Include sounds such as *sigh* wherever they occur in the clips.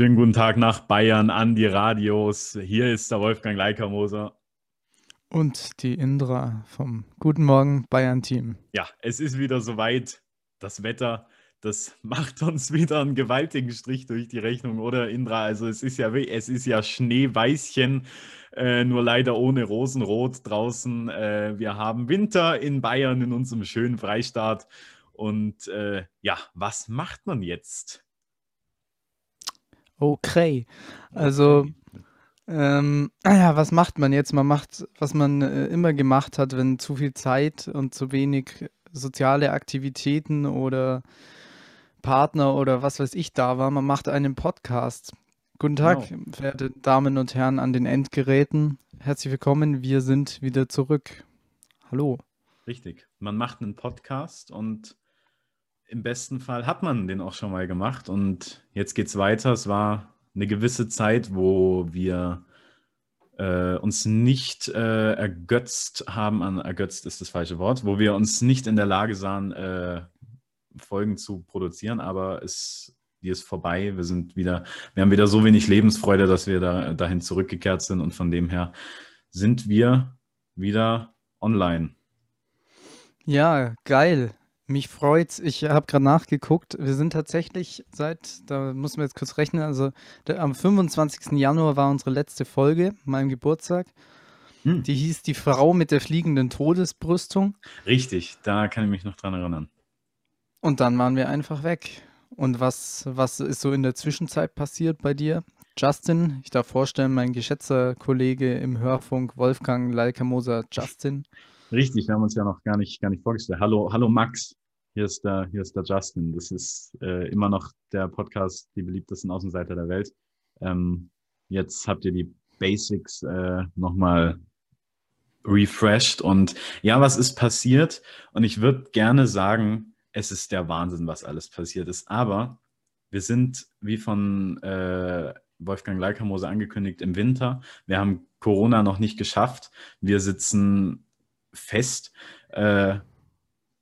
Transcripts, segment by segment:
Schönen guten Tag nach Bayern an die Radios. Hier ist der Wolfgang Leikermoser. Und die Indra vom Guten Morgen Bayern-Team. Ja, es ist wieder soweit. Das Wetter, das *laughs* macht uns wieder einen gewaltigen Strich durch die Rechnung, oder Indra? Also es ist ja, es ist ja Schneeweißchen, äh, nur leider ohne Rosenrot draußen. Äh, wir haben Winter in Bayern in unserem schönen Freistaat. Und äh, ja, was macht man jetzt? Okay. Also, ähm, ja, was macht man jetzt? Man macht, was man äh, immer gemacht hat, wenn zu viel Zeit und zu wenig soziale Aktivitäten oder Partner oder was weiß ich da war. Man macht einen Podcast. Guten Tag, Genau. verehrte Damen und Herren an den Endgeräten. Herzlich willkommen. Wir sind wieder zurück. Hallo. Richtig. Man macht einen Podcast und im besten Fall hat man den auch schon mal gemacht. Und jetzt geht's weiter. Es war eine gewisse Zeit, wo wir äh, uns nicht äh, ergötzt haben an, ergötzt ist das falsche Wort, wo wir uns nicht in der Lage sahen, äh, Folgen zu produzieren, aber es, die ist vorbei. Wir sind wieder, wir haben wieder so wenig Lebensfreude, dass wir da, dahin zurückgekehrt sind und von dem her sind wir wieder online. Ja, geil. Mich freut's. Ich habe gerade nachgeguckt. Wir sind tatsächlich seit, da muss man jetzt kurz rechnen, also der, am 25. Januar war unsere letzte Folge, meinem Geburtstag. Hm. Die hieß Die Frau mit der fliegenden Todesbrüstung. Richtig, da kann ich mich noch dran erinnern. Und dann waren wir einfach weg. Und was, was ist so in der Zwischenzeit passiert bei dir? Justin, ich darf vorstellen, mein geschätzter Kollege im Hörfunk, Wolfgang Leikamoser Justin. Richtig, wir haben uns ja noch gar nicht, gar nicht vorgestellt. Hallo, hallo Max, hier ist der, hier ist der Justin. Das ist äh, immer noch der Podcast, die beliebtesten Außenseiter der Welt. Ähm, jetzt habt ihr die Basics äh, nochmal refreshed und ja, was ist passiert? Und ich würde gerne sagen, es ist der Wahnsinn, was alles passiert ist. Aber wir sind, wie von äh, Wolfgang Leikamose angekündigt, im Winter. Wir haben Corona noch nicht geschafft. Wir sitzen fest. Äh,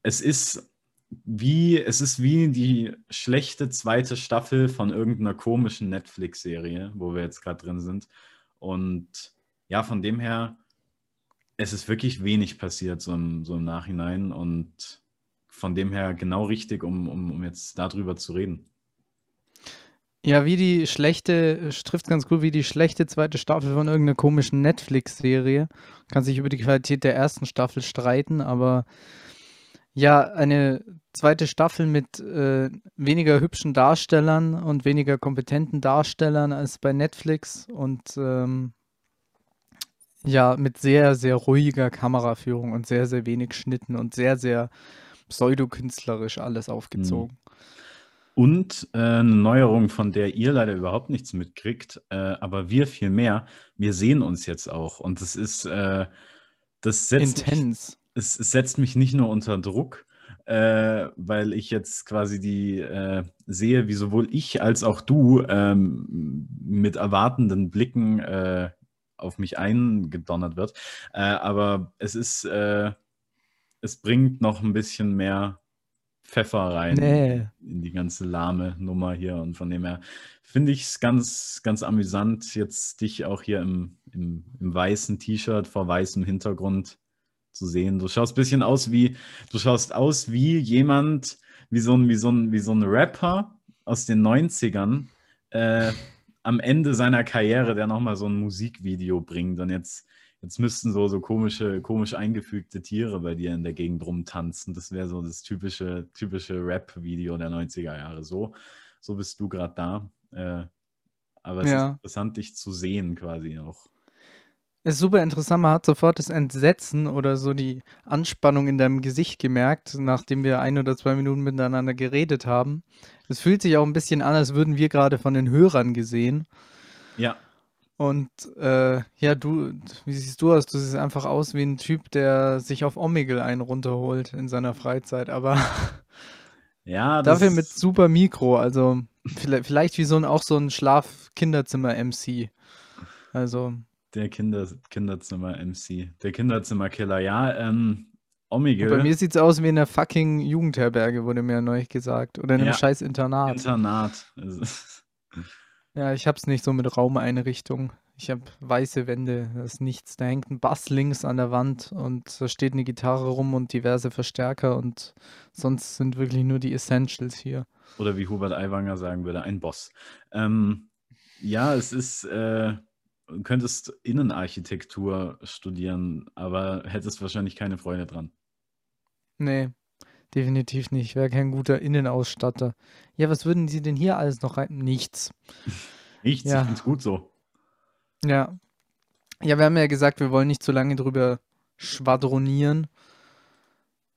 es ist wie, es ist wie die schlechte zweite Staffel von irgendeiner komischen Netflix-Serie, wo wir jetzt gerade drin sind. Und ja, von dem her, es ist wirklich wenig passiert, so im, so im Nachhinein. Und von dem her genau richtig, um, um, um jetzt darüber zu reden. Ja, wie die schlechte, trifft ganz gut, wie die schlechte zweite Staffel von irgendeiner komischen Netflix-Serie. Kann sich über die Qualität der ersten Staffel streiten, aber ja, eine zweite Staffel mit äh, weniger hübschen Darstellern und weniger kompetenten Darstellern als bei Netflix und ähm, ja, mit sehr, sehr ruhiger Kameraführung und sehr, sehr wenig Schnitten und sehr, sehr pseudokünstlerisch alles aufgezogen. Und äh, eine Neuerung, von der ihr leider überhaupt nichts mitkriegt, äh, aber wir viel mehr. Wir sehen uns jetzt auch. Und das ist, äh, das setzt mich, Intens. es, es setzt mich nicht nur unter Druck, äh, weil ich jetzt quasi die äh, sehe, wie sowohl ich als auch du ähm, mit erwartenden Blicken äh, auf mich eingedonnert wird. Aber es ist, es bringt noch ein bisschen mehr Pfeffer rein Nee. in die ganze lahme Nummer hier. Und von dem her finde ich es ganz, ganz amüsant, jetzt dich auch hier im, im, im weißen T-Shirt vor weißem Hintergrund zu sehen. Du schaust ein bisschen aus wie, du schaust aus wie jemand, wie so ein, wie so ein, wie so ein Rapper aus den 90ern, äh, am Ende seiner Karriere, der nochmal so ein Musikvideo bringt. Und jetzt, jetzt müssten so, so komische, komisch eingefügte Tiere bei dir in der Gegend rumtanzen. Das wäre so das typische, typische Rap-Video der 90er Jahre. So, so bist du gerade da. Äh, aber es ist Ja. interessant, dich zu sehen quasi auch. Ist super interessant, man hat sofort das Entsetzen oder so die Anspannung in deinem Gesicht gemerkt, nachdem wir ein oder zwei Minuten miteinander geredet haben. Es fühlt sich auch ein bisschen an, als würden wir gerade von den Hörern gesehen. Ja, Und äh, ja, du, wie siehst du aus? Du siehst einfach aus wie ein Typ, der sich auf Omegle einen runterholt in seiner Freizeit, aber *laughs* ja, das dafür mit super Mikro, also vielleicht, vielleicht wie so ein auch so ein Schlaf-Kinderzimmer-MC. Also, Der Kinder, Kinderzimmer-MC, der Kinderzimmerkiller. Ja, ähm, und bei Omegle, mir sieht es aus wie in einer fucking Jugendherberge, wurde mir neulich gesagt. Oder in einem Ja. scheiß Internat. Internat. *laughs* Ja, ich hab's nicht so mit Raumeinrichtung. Ich habe weiße Wände, da ist nichts. Da hängt ein Bass links an der Wand und da steht eine Gitarre rum und diverse Verstärker und sonst sind wirklich nur die Essentials hier. Oder wie Hubert Aiwanger sagen würde, ein Boss. Ähm, ja, es ist, äh, du könntest Innenarchitektur studieren, aber hättest wahrscheinlich keine Freude dran. Nee, definitiv nicht. Ich wäre kein guter Innenausstatter. Ja, was würden Sie denn hier alles noch rein? Nichts. Nichts, ich Ja. finde es gut so. Ja. Ja, wir haben ja gesagt, wir wollen nicht zu lange drüber schwadronieren.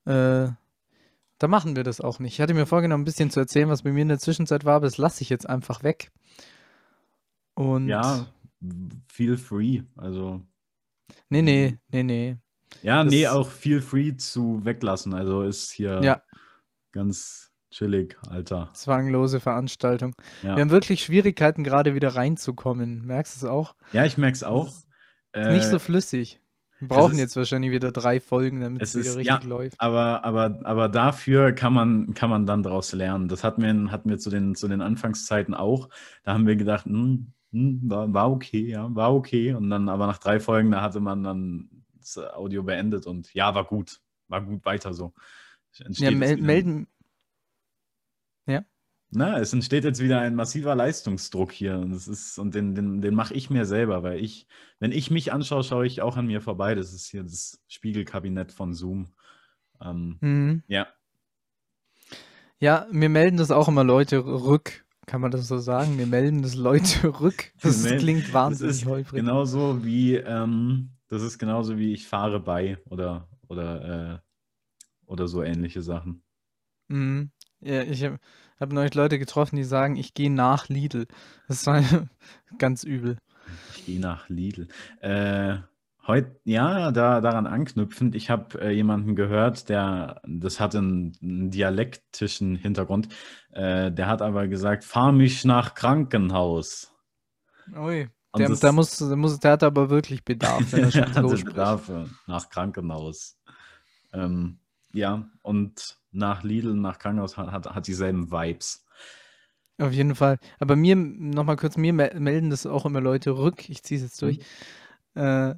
Äh, da machen wir das auch nicht. Ich hatte mir vorgenommen, ein bisschen zu erzählen, was bei mir in der Zwischenzeit war, aber das lasse ich jetzt einfach weg. Und Ja, feel free. Also, nee, nee, nee, nee. Ja, nee, Das- auch feel free zu weglassen. Also ist hier Ja, ganz chillig, Alter. zwanglose Veranstaltung. Ja, Wir haben wirklich Schwierigkeiten, gerade wieder reinzukommen. Merkst du es auch? ja ich merke es auch. ist Nicht so Äh, flüssig. Wir brauchen ist- jetzt wahrscheinlich wieder drei Folgen, damit es es wieder ist- richtig ja. läuft. Aber, aber, aber dafür kann man, kann man dann daraus lernen. Das hatten wir, hatten wir zu, den, zu den Anfangszeiten auch. Da haben wir gedacht, hm, hm, war, war okay, ja, war okay. Und dann aber nach drei Folgen, da hatte man dann das Audio beendet und ja, war gut. War gut weiter so. Ja, mel wieder- melden. Na, es entsteht jetzt wieder ein massiver Leistungsdruck hier. Und, das ist, und den, den, den mache ich mir selber, weil ich, wenn ich mich anschaue, schaue ich auch an mir vorbei. Das ist hier das Spiegelkabinett von Zoom. Ähm, Mhm. ja, Ja, mir melden das auch immer Leute rück. Kann man das so sagen? Mir melden das Leute *laughs* rück. Das klingt wahnsinnig holprig. genauso wie, ähm, das ist genauso wie ich fahre bei oder, oder, äh, oder so ähnliche Sachen. Mhm. Ja, ich habe hab neulich Leute getroffen, die sagen, ich gehe nach Lidl. Das war *laughs* ganz übel. Ich gehe nach Lidl. Äh, Heute, ja, da, daran anknüpfend, ich habe äh, jemanden gehört, der, das hat einen, einen dialektischen Hintergrund, äh, der hat aber gesagt, fahr mich nach Krankenhaus. Ui. Der, der, muss, der, muss, der hat aber wirklich Bedarf, wenn er *laughs* schon so. Bedarf äh, nach Krankenhaus. Ähm, ja, und nach Lidl, nach Krankenhaus hat, hat, hat dieselben Vibes. Auf jeden Fall. Aber mir, nochmal kurz, mir mel- melden das auch immer Leute rück. Ich ziehe es jetzt durch. Äh,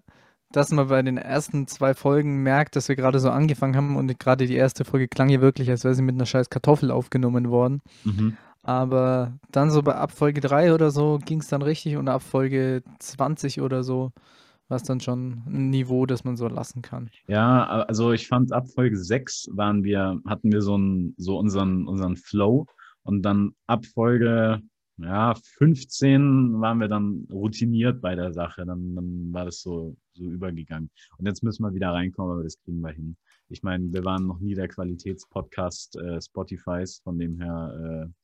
dass man bei den ersten zwei Folgen merkt, dass wir gerade so angefangen haben und gerade die erste Folge klang ja wirklich, als wäre sie mit einer scheiß Kartoffel aufgenommen worden. Mhm. Aber dann so bei ab Folge 3 oder so ging es dann richtig und ab Folge 20 oder so war es dann schon ein Niveau, das man so lassen kann. Ja, also ich fand ab Folge 6 waren wir, hatten wir so, einen, so unseren, unseren Flow und dann ab Folge ja, 15 waren wir dann routiniert bei der Sache. Dann, dann war das so, so übergegangen. Und jetzt müssen wir wieder reinkommen, aber das kriegen wir hin. Ich meine, wir waren noch nie der Qualitätspodcast äh, Spotifys, von dem her äh,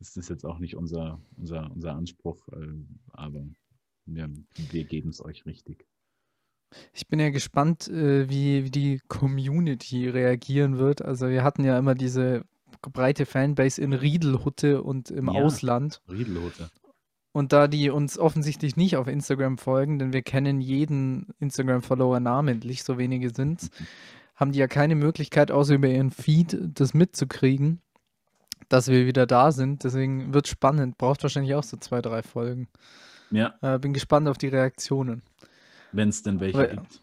ist das jetzt auch nicht unser, unser, unser Anspruch, äh, aber wir, wir geben es euch richtig. Ich bin ja gespannt, äh, wie, wie die Community reagieren wird. Also wir hatten ja immer diese breite Fanbase in Riedelhutte und im Ja. Ausland. Riedelhote. Und da die uns offensichtlich nicht auf Instagram folgen, denn wir kennen jeden Instagram-Follower namentlich, so wenige sind's, haben die ja keine Möglichkeit, außer über ihren Feed das mitzukriegen, dass wir wieder da sind. Deswegen wird spannend. Braucht wahrscheinlich auch so zwei, drei Folgen. Ja, Äh, bin gespannt auf die Reaktionen, wenn es denn welche Aber- gibt.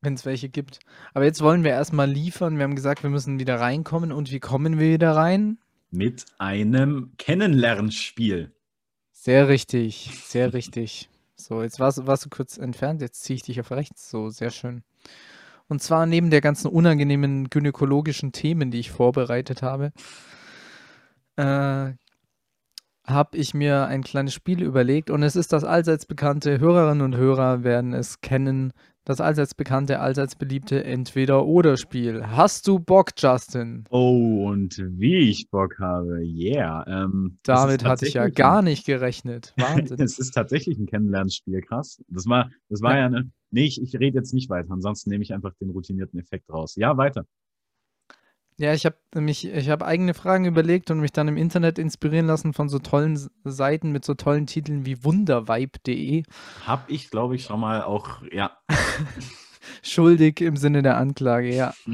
wenn es welche gibt. Aber jetzt wollen wir erstmal liefern. Wir haben gesagt, wir müssen wieder reinkommen. Und wie kommen wir wieder rein? Mit einem Kennenlernspiel. Sehr richtig, sehr richtig. *laughs* So, jetzt warst, warst du kurz entfernt, jetzt ziehe ich dich auf rechts. So, sehr schön. Und zwar neben der ganzen unangenehmen gynäkologischen Themen, die ich vorbereitet habe, äh, habe ich mir ein kleines Spiel überlegt und es ist das allseits bekannte, Hörerinnen und Hörer werden es kennen, das allseits bekannte, allseits beliebte Entweder-Oder-Spiel. Hast du Bock, Justin? Oh, und wie ich Bock habe. Yeah. Ähm, Damit hatte ich ja gar nicht gerechnet. Wahnsinn. *laughs* Es ist tatsächlich ein Kennenlernspiel, krass. Das war, das war Ja. ja, eine. Nee, ich, ich rede jetzt nicht weiter, ansonsten nehme ich einfach den routinierten Effekt raus. Ja, weiter. Ja, ich habe mich, ich habe eigene Fragen überlegt und mich dann im Internet inspirieren lassen von so tollen Seiten mit so tollen Titeln wie wundervibe.de. Hab ich, glaube ich, schon mal auch, ja. *laughs* Schuldig im Sinne der Anklage, ja. *laughs*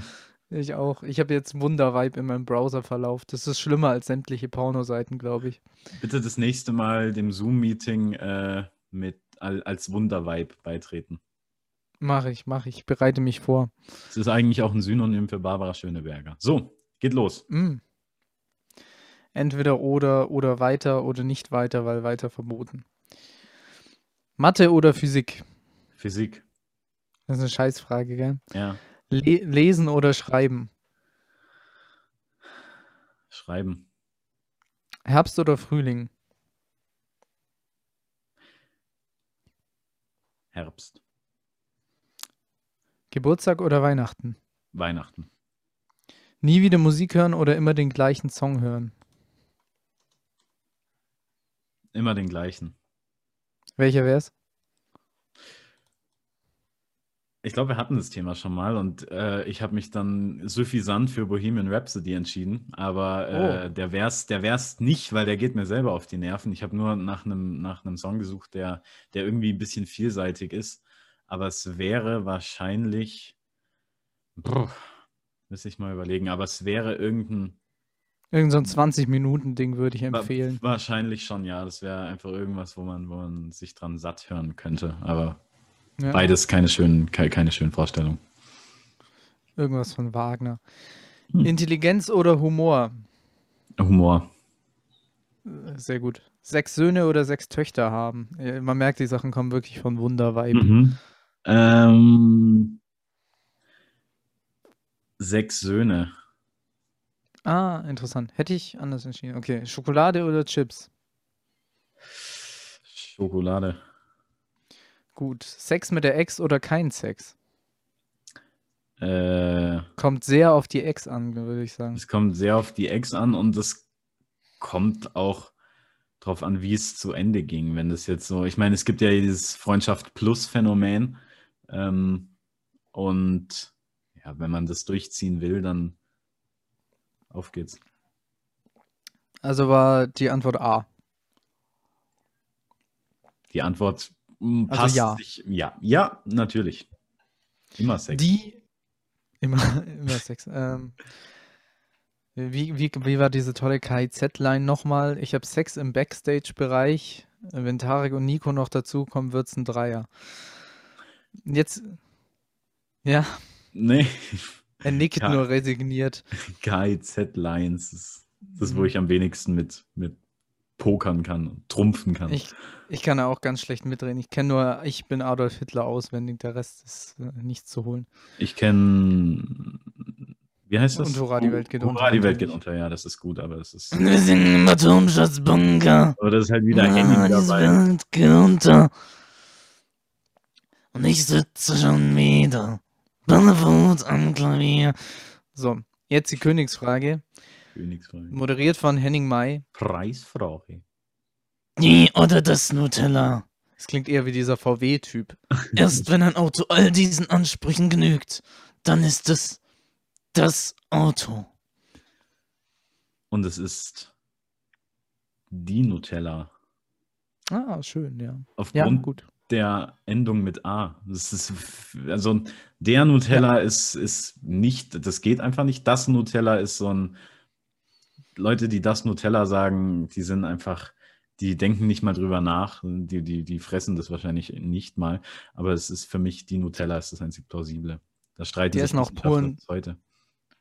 Ich auch. Ich habe jetzt Wundervibe in meinem Browserverlauf. Das ist schlimmer als sämtliche Pornoseiten, glaube ich. Bitte das nächste Mal dem Zoom-Meeting äh, mit al- als Wundervibe beitreten. Mache ich, mache ich. Bereite mich vor. Das ist eigentlich auch ein Synonym für Barbara Schöneberger. So, geht los. Mm. Entweder oder oder weiter oder nicht weiter, weil weiter verboten. Mathe oder Physik? Physik. Das ist eine Scheißfrage, gell? Ja. Le lesen oder schreiben? Schreiben. Herbst oder Frühling? Herbst. Geburtstag oder Weihnachten? Weihnachten. Nie wieder Musik hören oder immer den gleichen Song hören? Immer den gleichen. Welcher wär's? Ich glaube, wir hatten das Thema schon mal und äh, ich habe mich dann suffisant für Bohemian Rhapsody entschieden. Aber äh, Oh. der wär's, der wär's nicht, weil der geht mir selber auf die Nerven. Ich habe nur nach einem nach Song gesucht, der, der irgendwie ein bisschen vielseitig ist. Aber es wäre wahrscheinlich, Puh, müsste ich mal überlegen, aber es wäre irgendein, Irgend so ein 20-Minuten-Ding würde ich empfehlen. wahrscheinlich schon, ja, das wäre einfach irgendwas, wo man, wo man sich dran satt hören könnte. Aber Ja, beides keine schönen, keine, schönen Vorstellungen. irgendwas von Wagner. Hm. Intelligenz oder Humor? Humor. Äh, Sehr gut. Sechs Söhne oder sechs Töchter haben? Man merkt, die Sachen kommen wirklich von Wundervibe. Mhm. Ähm, sechs Söhne. Ah, interessant. Hätte ich anders entschieden. Okay, Schokolade oder Chips? Schokolade. Gut. Sex mit der Ex oder kein Sex? Äh, Kommt sehr auf die Ex an, würde ich sagen. es kommt sehr auf die Ex an und es kommt auch drauf an, wie es zu Ende ging. Wenn das jetzt so, ich meine, es gibt ja dieses Freundschaft plus Phänomen. Ähm, und ja, wenn man das durchziehen will, dann auf geht's. Also war die Antwort A. Die Antwort mm, Also passt ja. sich. Ja, ja, natürlich. Immer Sex. Die immer, *laughs* immer Sex. Ähm, wie, wie, wie war diese tolle KIZ-Line nochmal? Ich habe Sex im Backstage-Bereich. Wenn Tarek und Nico noch dazukommen, wird es ein Dreier. Jetzt, ja, Nee, er nickt Ja. nur resigniert. KIZ-Lines ist das, wo Mhm. ich am wenigsten mit, mit pokern kann und trumpfen kann. Ich, ich kann da auch ganz schlecht mitreden. Ich kenne nur, ich bin Adolf Hitler auswendig, der Rest ist äh, nicht zu holen. Ich kenne, wie heißt das? Und Hurra, die Welt geht unter, Hurra, die Welt geht unter, ja, das ist gut, aber es ist, Wir sind im Atomschutzbunker. aber das ist halt wieder Henning die dabei. Welt geht unter. Und ich sitze schon wieder. Barfuß am Klavier. So, jetzt die Königsfrage, Königsfrage. moderiert von Henning May. Preisfrage. Die oder das Nutella. Es klingt eher wie dieser VW-Typ. *laughs* Erst wenn ein Auto all diesen Ansprüchen genügt, dann ist es das Auto. Und es ist die Nutella. Ah, schön, ja. Ja, Aufgrund gut. Der Endung mit A. Das ist, also der Nutella ist, ist nicht, das geht einfach nicht. Das Nutella ist so ein, Leute, die das Nutella sagen, die sind einfach, die denken nicht mal drüber nach. Die, die, die fressen das wahrscheinlich nicht mal. Aber es ist für mich, die Nutella ist das einzig plausible. Da streiten Die sich essen auch puren- heute.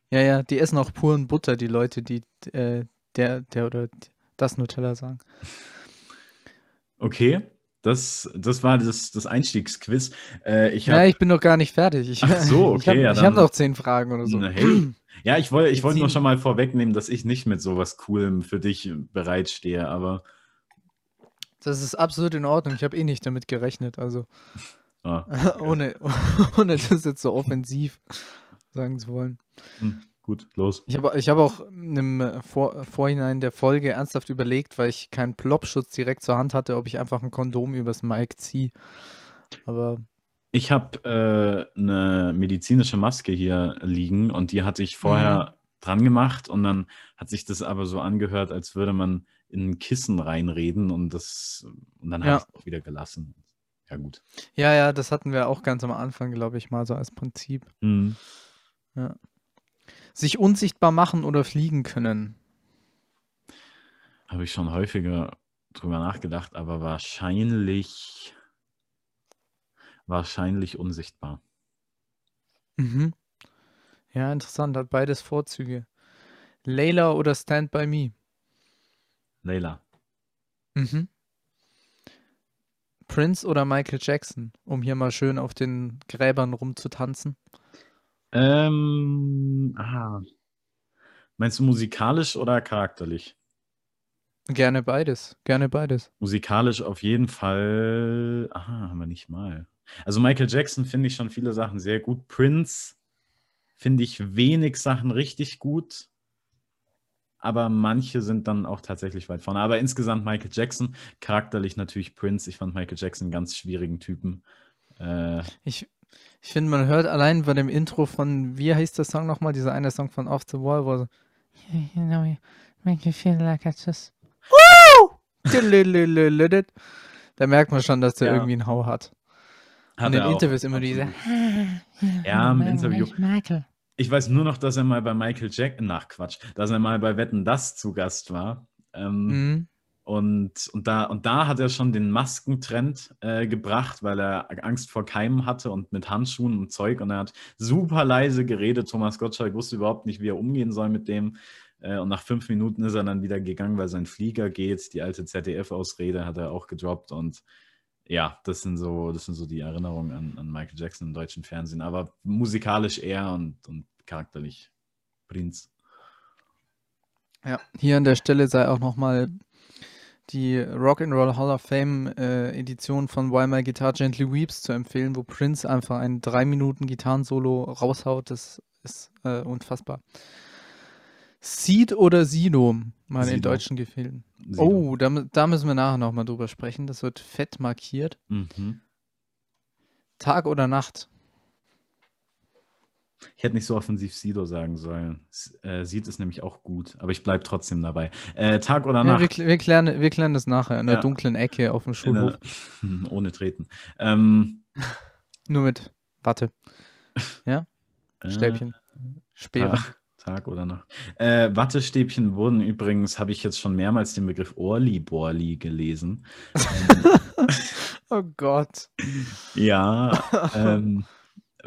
Ja, ja, die essen auch puren Butter, die Leute, die äh, der, der oder das Nutella sagen. Okay, das, das war das, das Einstiegsquiz. Äh, ich Ja, ich bin noch gar nicht fertig. Ich, Ach so, *laughs* ich habe okay, ja, ich hab noch zehn Fragen oder so. Na, hey. Ja, ich wollte ich Wir wollte nur schon mal vorwegnehmen, dass ich nicht mit sowas Coolem für dich bereitstehe, aber Das ist absolut in Ordnung. Ich habe eh nicht damit gerechnet. Also ah, *laughs* ohne, *laughs* ohne das jetzt so offensiv sagen zu wollen. hm, gut, los. Ich habe ich hab auch im äh, Vor Vorhinein der Folge ernsthaft überlegt, weil ich keinen Plopschutz direkt zur Hand hatte, ob ich einfach ein Kondom übers Mic ziehe. Aber Ich habe äh, eine medizinische Maske hier liegen und die hatte ich vorher dran gemacht und dann hat sich das aber so angehört, als würde man in ein Kissen reinreden und das und dann Ja. habe ich es auch wieder gelassen. Ja, gut. ja, ja, das hatten wir auch ganz am Anfang, glaube ich, mal so als Prinzip. Hm. Sich unsichtbar machen oder fliegen können. Habe ich schon häufiger drüber nachgedacht, aber wahrscheinlich, wahrscheinlich unsichtbar. Mhm. Ja, interessant, hat beides Vorzüge. Layla oder Stand By Me? Layla. Mhm. Prince oder Michael Jackson, um hier mal schön auf den Gräbern rumzutanzen? Ähm, ah. Meinst du musikalisch oder charakterlich? Gerne beides, gerne beides. Musikalisch auf jeden Fall. Aha, haben wir nicht mal. Also Michael Jackson finde ich schon viele Sachen sehr gut. Prince finde ich wenig Sachen richtig gut aber manche sind dann auch tatsächlich weit vorne. Aber insgesamt Michael Jackson, charakterlich natürlich Prince. Ich fand Michael Jackson einen ganz schwierigen Typen. Äh, ich ich finde, man hört allein bei dem Intro von, wie heißt der Song nochmal, dieser eine Song von Off the Wall, wo so, you know, make me feel like I just, da merkt man schon, dass der Ja. irgendwie einen Hau hat. hat In den er auch. Interviews immer diese, Ja, im Interview. Michael. Ich weiß nur noch, dass er mal bei Michael Jackson, nach Quatsch, dass er mal bei Wetten Das zu Gast war. Ähm, mhm. Und, und, da, und da hat er schon den Maskentrend äh, gebracht, weil er Angst vor Keimen hatte und mit Handschuhen und Zeug. Und er hat super leise geredet. Thomas Gottschalk wusste überhaupt nicht, wie er umgehen soll mit dem. Äh, und nach fünf Minuten ist er dann wieder gegangen, weil sein Flieger geht. Die alte ZDF-Ausrede hat er auch gedroppt. Und ja, das sind so, das sind so die Erinnerungen an, an Michael Jackson im deutschen Fernsehen. Aber musikalisch eher und, und charakterlich Prinz. Ja, hier an der Stelle sei auch nochmal die Rock'n'Roll Hall of Fame äh, Edition von While My Guitar Gently Weeps zu empfehlen, wo Prince einfach ein 3 Minuten Gitarrensolo raushaut. Das ist äh, unfassbar. Seed oder Sido, mal in deutschen Gefilden. Oh, da, da müssen wir nachher nochmal drüber sprechen. Das wird fett markiert. Mhm. Tag oder Nacht? Ich hätte nicht so offensiv Sido sagen sollen. Äh, Sieht es nämlich auch gut, aber ich bleibe trotzdem dabei. Äh, Tag oder Ja, Nacht? wir, kl- wir, klären, wir klären das nachher in der Ja. dunklen Ecke auf dem Schulhof. der- *laughs* ohne Treten. Ähm, *laughs* Nur mit Watte, *laughs* äh, Stäbchen, Speere. Tag, Tag oder Nacht. Äh, Wattestäbchen wurden übrigens, habe ich jetzt schon mehrmals den Begriff Orli-Borli gelesen. Oh Gott. Ja, ähm,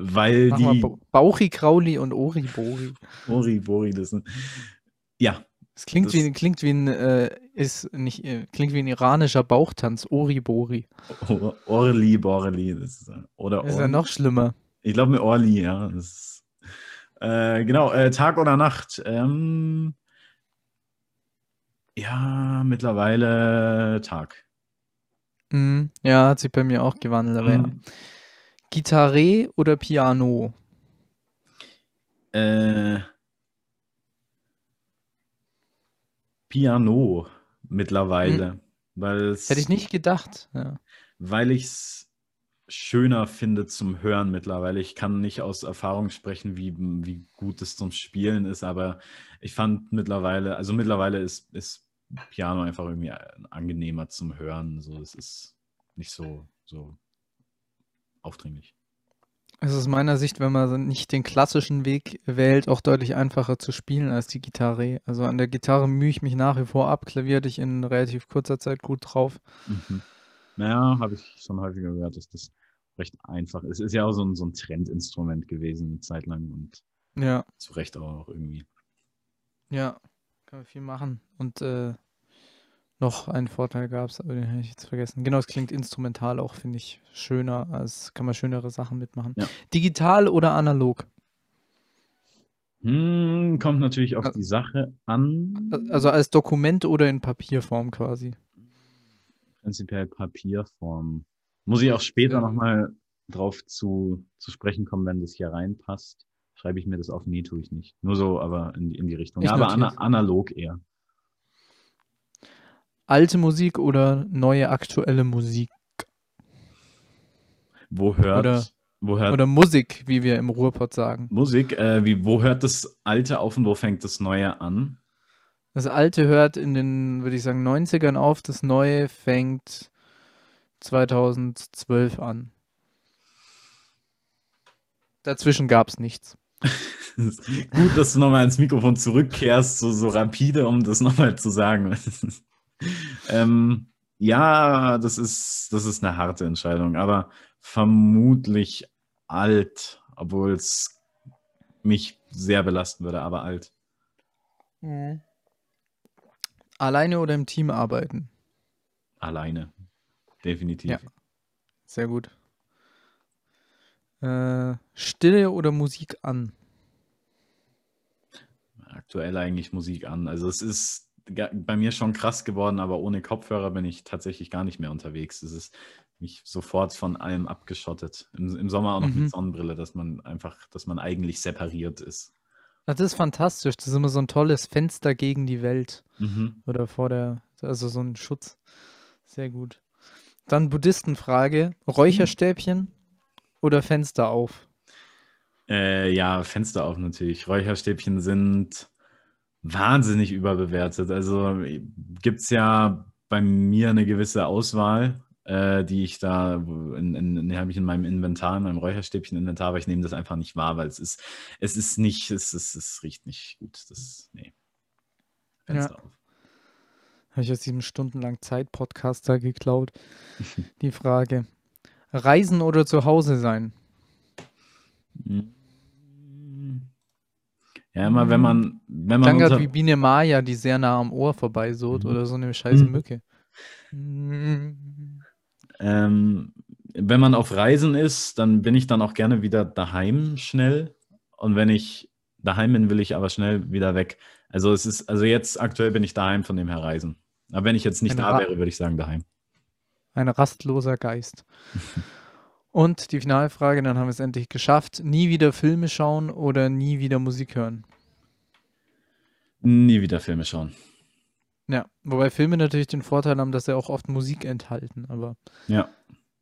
weil Mach die Ba- Bauchi, Krauli und Ori Bori. Ori-Bori, das sind. Ja, Es klingt Das- wie, klingt wie ein, äh, ist nicht, äh, klingt wie ein iranischer Bauchtanz, Ori Bori. Or- Orli, Borli. Das ist, äh, oder Das ist ja noch schlimmer. Ich glaube mit Orli, ja. Ist, äh, genau, äh, Tag oder Nacht. Ähm, ja, mittlerweile Tag. Mhm. Ja, hat sich bei mir auch gewandelt, aber ja. Gitarre oder Piano? Äh, Piano mittlerweile, weil es, Hätte ich nicht gedacht. Ja. weil ich es schöner finde zum Hören mittlerweile. Ich kann nicht aus Erfahrung sprechen, wie, wie gut es zum Spielen ist, aber ich fand mittlerweile, also mittlerweile ist, ist Piano einfach irgendwie angenehmer zum Hören. So, es ist nicht so, so aufdringlich. Es ist meiner Sicht, wenn man nicht den klassischen Weg wählt, auch deutlich einfacher zu spielen als die Gitarre. Also an der Gitarre mühe ich mich nach wie vor ab. Klavier hatte ich in relativ kurzer Zeit gut drauf. Mhm. Naja, habe ich schon häufiger gehört, dass das recht einfach ist. Es ist ja auch so ein, so ein Trendinstrument gewesen, eine Zeit lang und Ja, zu Recht auch irgendwie. ja, kann man viel machen. Und äh, noch einen Vorteil gab es, aber den habe ich jetzt vergessen. Genau, es klingt instrumental auch, finde ich, schöner, als kann man schönere Sachen mitmachen. Ja. Digital oder analog? Hm, kommt natürlich auf Ä- die Sache an. Also als Dokument oder in Papierform quasi. Prinzipiell Papierform. Muss ich auch später Ja. nochmal drauf zu, zu sprechen kommen, wenn das hier reinpasst. Schreibe ich mir das auf? Nee, tue ich nicht. Nur so, aber in, die- in die Richtung. Ich Ja, aber ana analog eher. Alte Musik oder neue aktuelle Musik? Wo hört, Oder- wo hört Oder Musik, wie wir im Ruhrpott sagen. Musik, äh, wie, wo hört das Alte auf und wo fängt das Neue an? Das Alte hört in den, würde ich sagen, 90ern auf, das Neue fängt 2012 an. Dazwischen gab es nichts. *laughs* Gut, dass du nochmal ins Mikrofon zurückkehrst, so, so rapide, um das nochmal zu sagen. *laughs* ähm, ja, das ist, das ist eine harte Entscheidung, aber vermutlich alt, obwohl es mich sehr belasten würde, aber alt. Mhm. Alleine oder im Team arbeiten? Alleine. Definitiv. Ja. Sehr gut. Äh, Stille oder Musik an? Aktuell eigentlich Musik an. Also es ist bei mir schon krass geworden, aber ohne Kopfhörer bin ich tatsächlich gar nicht mehr unterwegs. Es ist mich sofort von allem abgeschottet. Im, im Sommer auch noch Mhm. mit Sonnenbrille, dass man einfach, dass man eigentlich separiert ist. Das ist fantastisch. Das ist immer so ein tolles Fenster gegen die Welt. Mhm. Oder vor der, also so ein Schutz. Sehr gut. Dann Buddhistenfrage. Räucherstäbchen oder Fenster auf? Äh, ja, Fenster auf natürlich. Räucherstäbchen sind wahnsinnig überbewertet. Also gibt es ja bei mir eine gewisse Auswahl, äh, die ich da, in, in, habe ich in meinem Inventar, in meinem Räucherstäbchen-Inventar, aber ich nehme das einfach nicht wahr, weil es ist, es ist nicht, es, ist, es riecht nicht gut. Das, nee. Fenster auf. Habe ich aus diesem stundenlang Zeit-Podcaster geklaut. *laughs* Die Frage. Reisen oder zu Hause sein? Mhm. Ja, immer wenn man, wenn man Klang wie Biene Maya, die sehr nah am Ohr vorbeisot oder so eine scheiße Mhm. Mücke. Ähm, wenn man auf Reisen ist, dann bin ich dann auch gerne wieder daheim schnell. Und wenn ich daheim bin, will ich aber schnell wieder weg. Also es ist, also jetzt aktuell bin ich daheim von dem her reisen. Aber wenn ich jetzt nicht Eine da wäre, würde ich sagen daheim. Ein rastloser Geist. *laughs* Und die Finalfrage, dann haben wir es endlich geschafft. Nie wieder Filme schauen oder nie wieder Musik hören? Nie wieder Filme schauen. Ja, wobei Filme natürlich den Vorteil haben, dass sie auch oft Musik enthalten, aber Ja.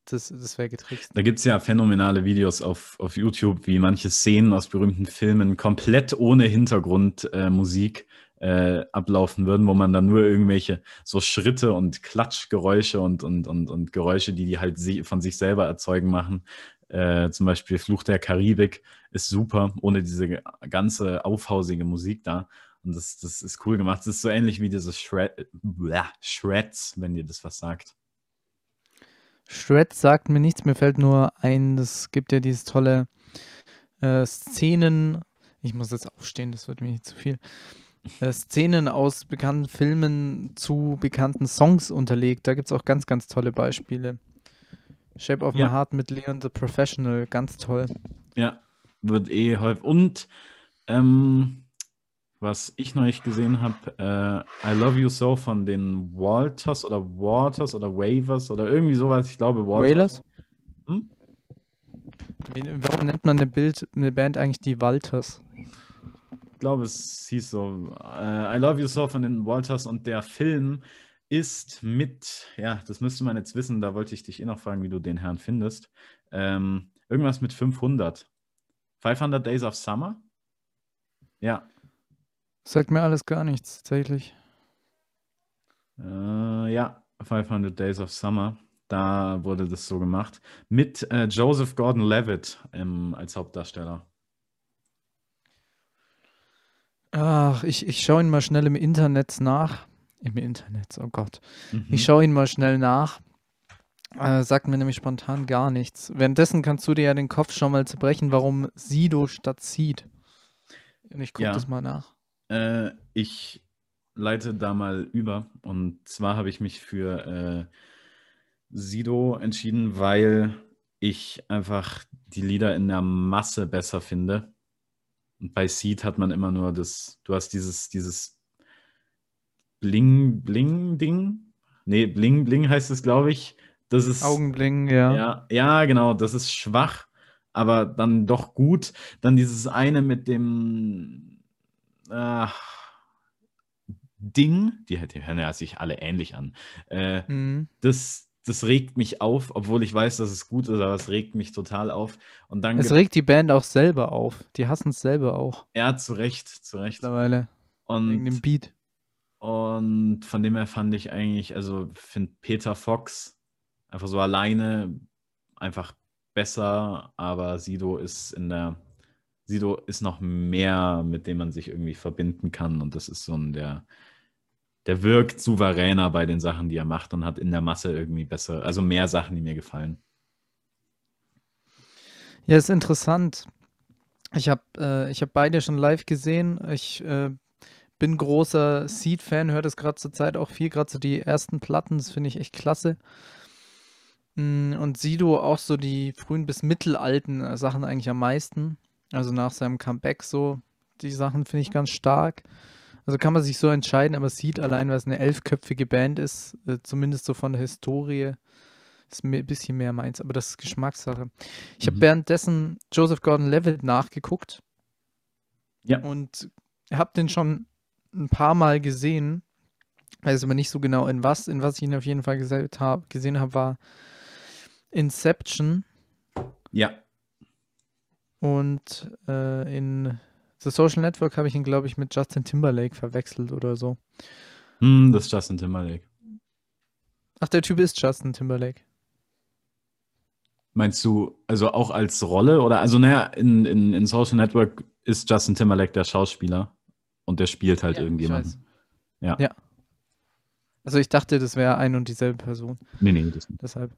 das, das wäre getrickst. Da gibt es ja phänomenale Videos auf, auf YouTube, wie manche Szenen aus berühmten Filmen komplett ohne Hintergrundmusik äh, äh, ablaufen würden, wo man dann nur irgendwelche so Schritte und Klatschgeräusche und, und, und, und Geräusche, die die halt von sich selber erzeugen, machen. Äh, zum Beispiel Fluch der Karibik ist super, ohne diese ganze aufhausige Musik da. Und das, das ist cool gemacht. Das ist so ähnlich wie diese Shred Blah, Shreds, wenn dir das was sagt. Shred sagt mir nichts, mir fällt nur ein, es gibt ja dieses tolle äh, Szenen, ich muss jetzt aufstehen, das wird mir nicht zu viel, äh, Szenen aus bekannten Filmen zu bekannten Songs unterlegt. Da gibt es auch ganz, ganz tolle Beispiele. Shape of Ja. My Heart mit Leon the Professional, ganz toll. Ja, wird eh häufig. Und ähm, was ich neulich gesehen habe, äh, I Love You So von den Walters oder Waters oder Wavers oder irgendwie sowas. Ich glaube Walters. Wailers? Hm? Warum nennt man eine, Bild, eine Band eigentlich die Walters? Ich glaube, es hieß so äh, I Love You So von den Walters und der Film ist mit, ja, das müsste man jetzt wissen, da wollte ich dich eh noch fragen, wie du den Herrn findest. Ähm, irgendwas mit 500. 500 Days of Summer? Ja, Sagt mir alles gar nichts, tatsächlich. Äh, ja, 500 Days of Summer. Da wurde das so gemacht. Mit äh, Joseph Gordon-Levitt ähm, als Hauptdarsteller. Ach, ich, ich schaue ihn mal schnell im Internet nach. Im Internet, oh Gott. Mhm. Ich schaue ihn mal schnell nach. Äh, sagt mir nämlich spontan gar nichts. Währenddessen kannst du dir ja den Kopf schon mal zerbrechen, warum Sido statt Seed. Und ich gucke Ja. das mal nach. Äh, ich leite da mal über. Und zwar habe ich mich für äh, Sido entschieden, weil ich einfach die Lieder in der Masse besser finde. Und bei Seed hat man immer nur das, du hast dieses, dieses Bling-Bling-Ding. Nee, Bling-Bling heißt es, glaube ich. Das ist. Augenbling, ja. Ja, ja, genau, das ist schwach, aber dann doch gut. Dann dieses eine mit dem ach, Ding, die, die hören ja sich alle ähnlich an. Äh, Mhm. das, das regt mich auf, obwohl ich weiß, dass es gut ist, aber es regt mich total auf. Und dann Es regt die Band auch selber auf. Die hassen es selber auch ja, zu Recht, zu Recht. mittlerweile. Wegen dem Und, Beat. und von dem her fand ich eigentlich, also finde Peter Fox einfach so alleine einfach besser, aber Sido ist in der Sido ist noch mehr, mit dem man sich irgendwie verbinden kann. Und das ist so ein, der, der wirkt souveräner bei den Sachen, die er macht und hat in der Masse irgendwie besser, also mehr Sachen, die mir gefallen. Ja, ist interessant. Ich habe äh, hab beide schon live gesehen. Ich äh, bin großer Seed-Fan, höre das gerade zur Zeit auch viel, gerade so die ersten Platten, das finde ich echt klasse. Mm, und Sido auch so die frühen bis mittelalten äh, Sachen eigentlich am meisten. Also nach seinem Comeback so, die Sachen finde ich ganz stark. Also kann man sich so entscheiden, aber Seed allein, weil es eine elfköpfige Band ist, äh, zumindest so von der Historie, ist ein bisschen mehr meins, aber das ist Geschmackssache. Ich habe Mhm. währenddessen Joseph Gordon-Levitt nachgeguckt Ja. und habe den schon ein paar Mal gesehen. Weiß aber nicht so genau in was. In was ich ihn auf jeden Fall gesehen habe, gesehen habe, war Inception Ja, und äh, in The Social Network habe ich ihn, glaube ich, mit Justin Timberlake verwechselt oder so. hm, das ist Justin Timberlake. Ach, der Typ ist Justin Timberlake. Meinst du, also auch als Rolle oder, also naja, in, in, in Social Network ist Justin Timberlake der Schauspieler und der spielt halt Ja, irgendjemanden. Ja. Ja. Also ich dachte, das wäre ein und dieselbe Person. Nee, nee, das nicht. Deshalb.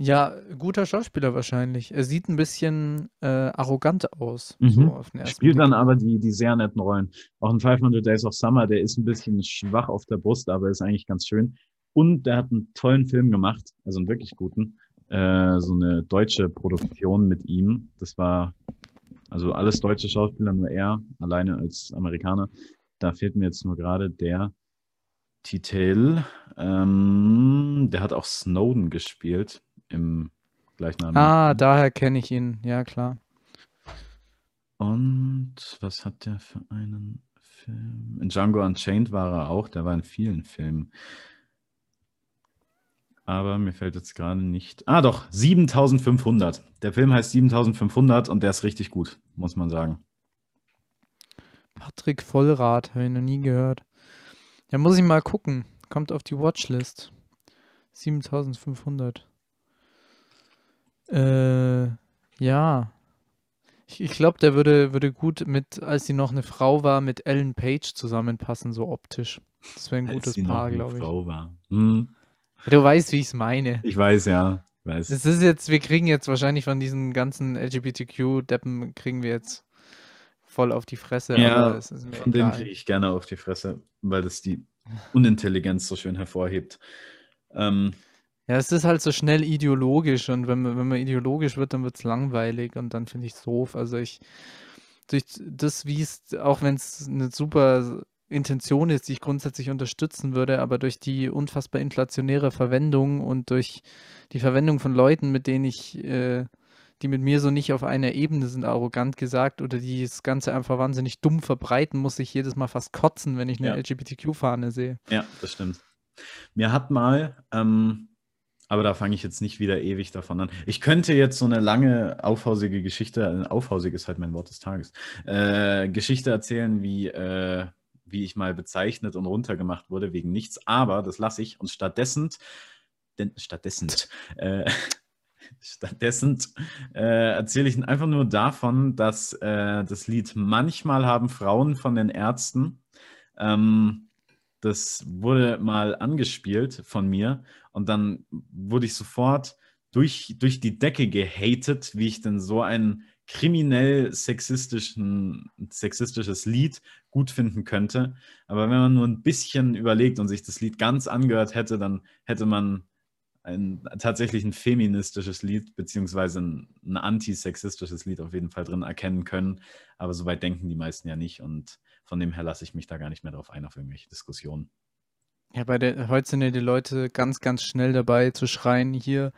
Ja, guter Schauspieler wahrscheinlich. Er sieht ein bisschen äh, arrogant aus. Mhm. So auf den ersten Spielt Blick. dann aber die, die sehr netten Rollen. Auch in 500 Days of Summer, der ist ein bisschen schwach auf der Brust, aber ist eigentlich ganz schön. Und der hat einen tollen Film gemacht, also einen wirklich guten. Äh, so eine deutsche Produktion mit ihm. Das war also alles deutsche Schauspieler, nur er alleine als Amerikaner. Da fehlt mir jetzt nur gerade der Titel. Ähm, der hat auch Snowden gespielt im gleichnamigen. Ah, daher kenne ich ihn. Ja, klar. Und was hat der für einen Film? In Django Unchained war er auch, der war in vielen Filmen. Aber mir fällt jetzt gerade nicht. Ah, doch, 7500. Der Film heißt 7500 und der ist richtig gut, muss man sagen. Patrick Vollrath, habe ich noch nie gehört. Ja, muss ich mal gucken. Kommt auf die Watchlist. 7500. Äh, ja. Ich, ich glaube, der würde, würde gut mit, als sie noch eine Frau war, mit Ellen Page zusammenpassen, so optisch. Das wäre ein Als gutes sie Paar, glaube ich. Frau war. Hm, Du weißt, wie ich es meine. ich weiß, ja. Ich weiß. Das ist jetzt, wir kriegen jetzt wahrscheinlich von diesen ganzen LGBTQ-Deppen, kriegen wir jetzt voll auf die Fresse. Ja, Von denen kriege ich gerne auf die Fresse, weil das die Unintelligenz so schön hervorhebt. Ähm, Ja, es ist halt so schnell ideologisch und wenn man, wenn man ideologisch wird, dann wird es langweilig und dann finde ich es doof. Also ich, durch das, wie es, auch wenn es eine super Intention ist, die ich grundsätzlich unterstützen würde, aber durch die unfassbar inflationäre Verwendung und durch die Verwendung von Leuten, mit denen ich, äh, die mit mir so nicht auf einer Ebene sind, arrogant gesagt, oder die das Ganze einfach wahnsinnig dumm verbreiten, muss ich jedes Mal fast kotzen, wenn ich eine Ja. LGBTQ-Fahne sehe. Ja, das stimmt. Mir hat mal, ähm, aber da fange ich jetzt nicht wieder ewig davon an. Ich könnte jetzt so eine lange, aufhausige Geschichte, aufhausig ist halt mein Wort des Tages, äh, Geschichte erzählen, wie, äh, wie ich mal bezeichnet und runtergemacht wurde wegen nichts, aber das lasse ich. Und stattdessen, denn stattdessen, äh, *laughs* stattdessen äh, erzähle ich einfach nur davon, dass äh, das Lied Manchmal haben Frauen von den Ärzten ähm, das wurde mal angespielt von mir und dann wurde ich sofort durch, durch die Decke gehatet, wie ich denn so ein kriminell sexistischen, sexistisches Lied gut finden könnte. Aber wenn man nur ein bisschen überlegt und sich das Lied ganz angehört hätte, dann hätte man ein tatsächlich ein feministisches Lied beziehungsweise ein, ein antisexistisches Lied auf jeden Fall drin erkennen können. Aber so weit denken die meisten ja nicht und von dem her lasse ich mich da gar nicht mehr drauf ein auf irgendwelche Diskussionen. Ja, bei der, heute sind ja die Leute ganz, ganz schnell dabei zu schreien, hier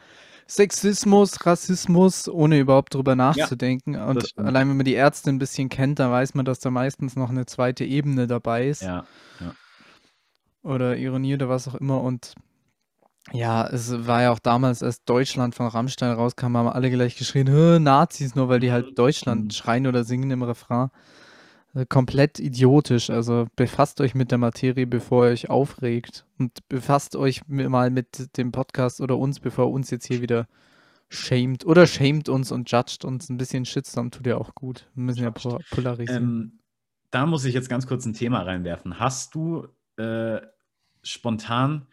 Sexismus, Rassismus, ohne überhaupt drüber nachzudenken. Und stimmt. allein wenn man die Ärzte ein bisschen kennt, dann weiß man, dass da meistens noch eine zweite Ebene dabei ist. Ja, Oder Ironie oder was auch immer. Und ja, es war ja auch damals, als Deutschland von Rammstein rauskam, haben alle gleich geschrien, "Hö, Nazis, nur weil die halt Deutschland Mhm. schreien oder singen im Refrain. Komplett idiotisch. Also befasst euch mit der Materie, bevor ihr euch aufregt. Und befasst euch mal mit dem Podcast oder uns, bevor ihr uns jetzt hier wieder shamed oder shamed uns und judged uns. Ein bisschen Shitstorm tut ja auch gut. Wir müssen ja po polarisieren. Ähm, da muss ich jetzt ganz kurz ein Thema reinwerfen. Hast du äh, spontan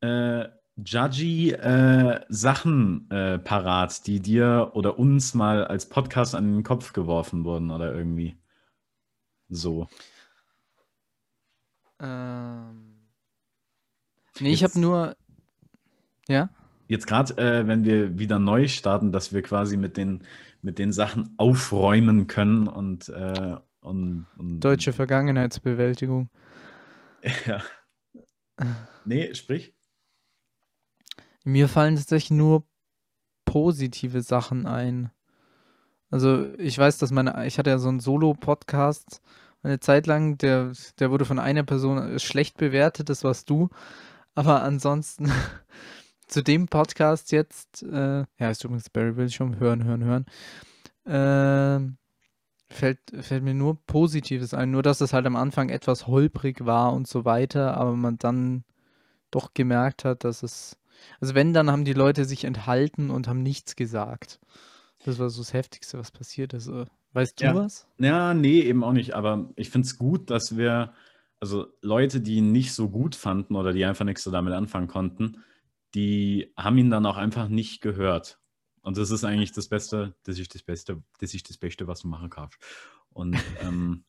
äh, judgy äh, Sachen äh, parat, die dir oder uns mal als Podcast an den Kopf geworfen wurden oder irgendwie so? Ähm, nee, ich habe nur. Ja? Jetzt gerade, äh, wenn wir wieder neu starten, dass wir quasi mit den, mit den Sachen aufräumen können und, äh, und, und Deutsche Vergangenheitsbewältigung. *laughs* ja. Nee, sprich. Mir fallen tatsächlich nur positive Sachen ein. Also ich weiß, dass meine, ich hatte ja so einen Solo-Podcast eine Zeit lang, der, der wurde von einer Person schlecht bewertet, das warst du. Aber ansonsten *laughs* zu dem Podcast jetzt, äh, ja, ist übrigens Barry Wilsham, hören, hören, hören, äh, fällt, fällt mir nur Positives ein. Nur, dass es halt am Anfang etwas holprig war und so weiter, aber man dann doch gemerkt hat, dass es, also wenn, dann haben die Leute sich enthalten und haben nichts gesagt. Das war so das Heftigste, was passiert ist. Weißt du Ja. was? Ja, nee, eben auch nicht. Aber ich finde es gut, dass wir, also Leute, die ihn nicht so gut fanden oder die einfach nichts so damit anfangen konnten, die haben ihn dann auch einfach nicht gehört. Und das ist eigentlich das Beste, das ist das Beste, das ist das Beste, was du machen kannst. Und *laughs* ähm,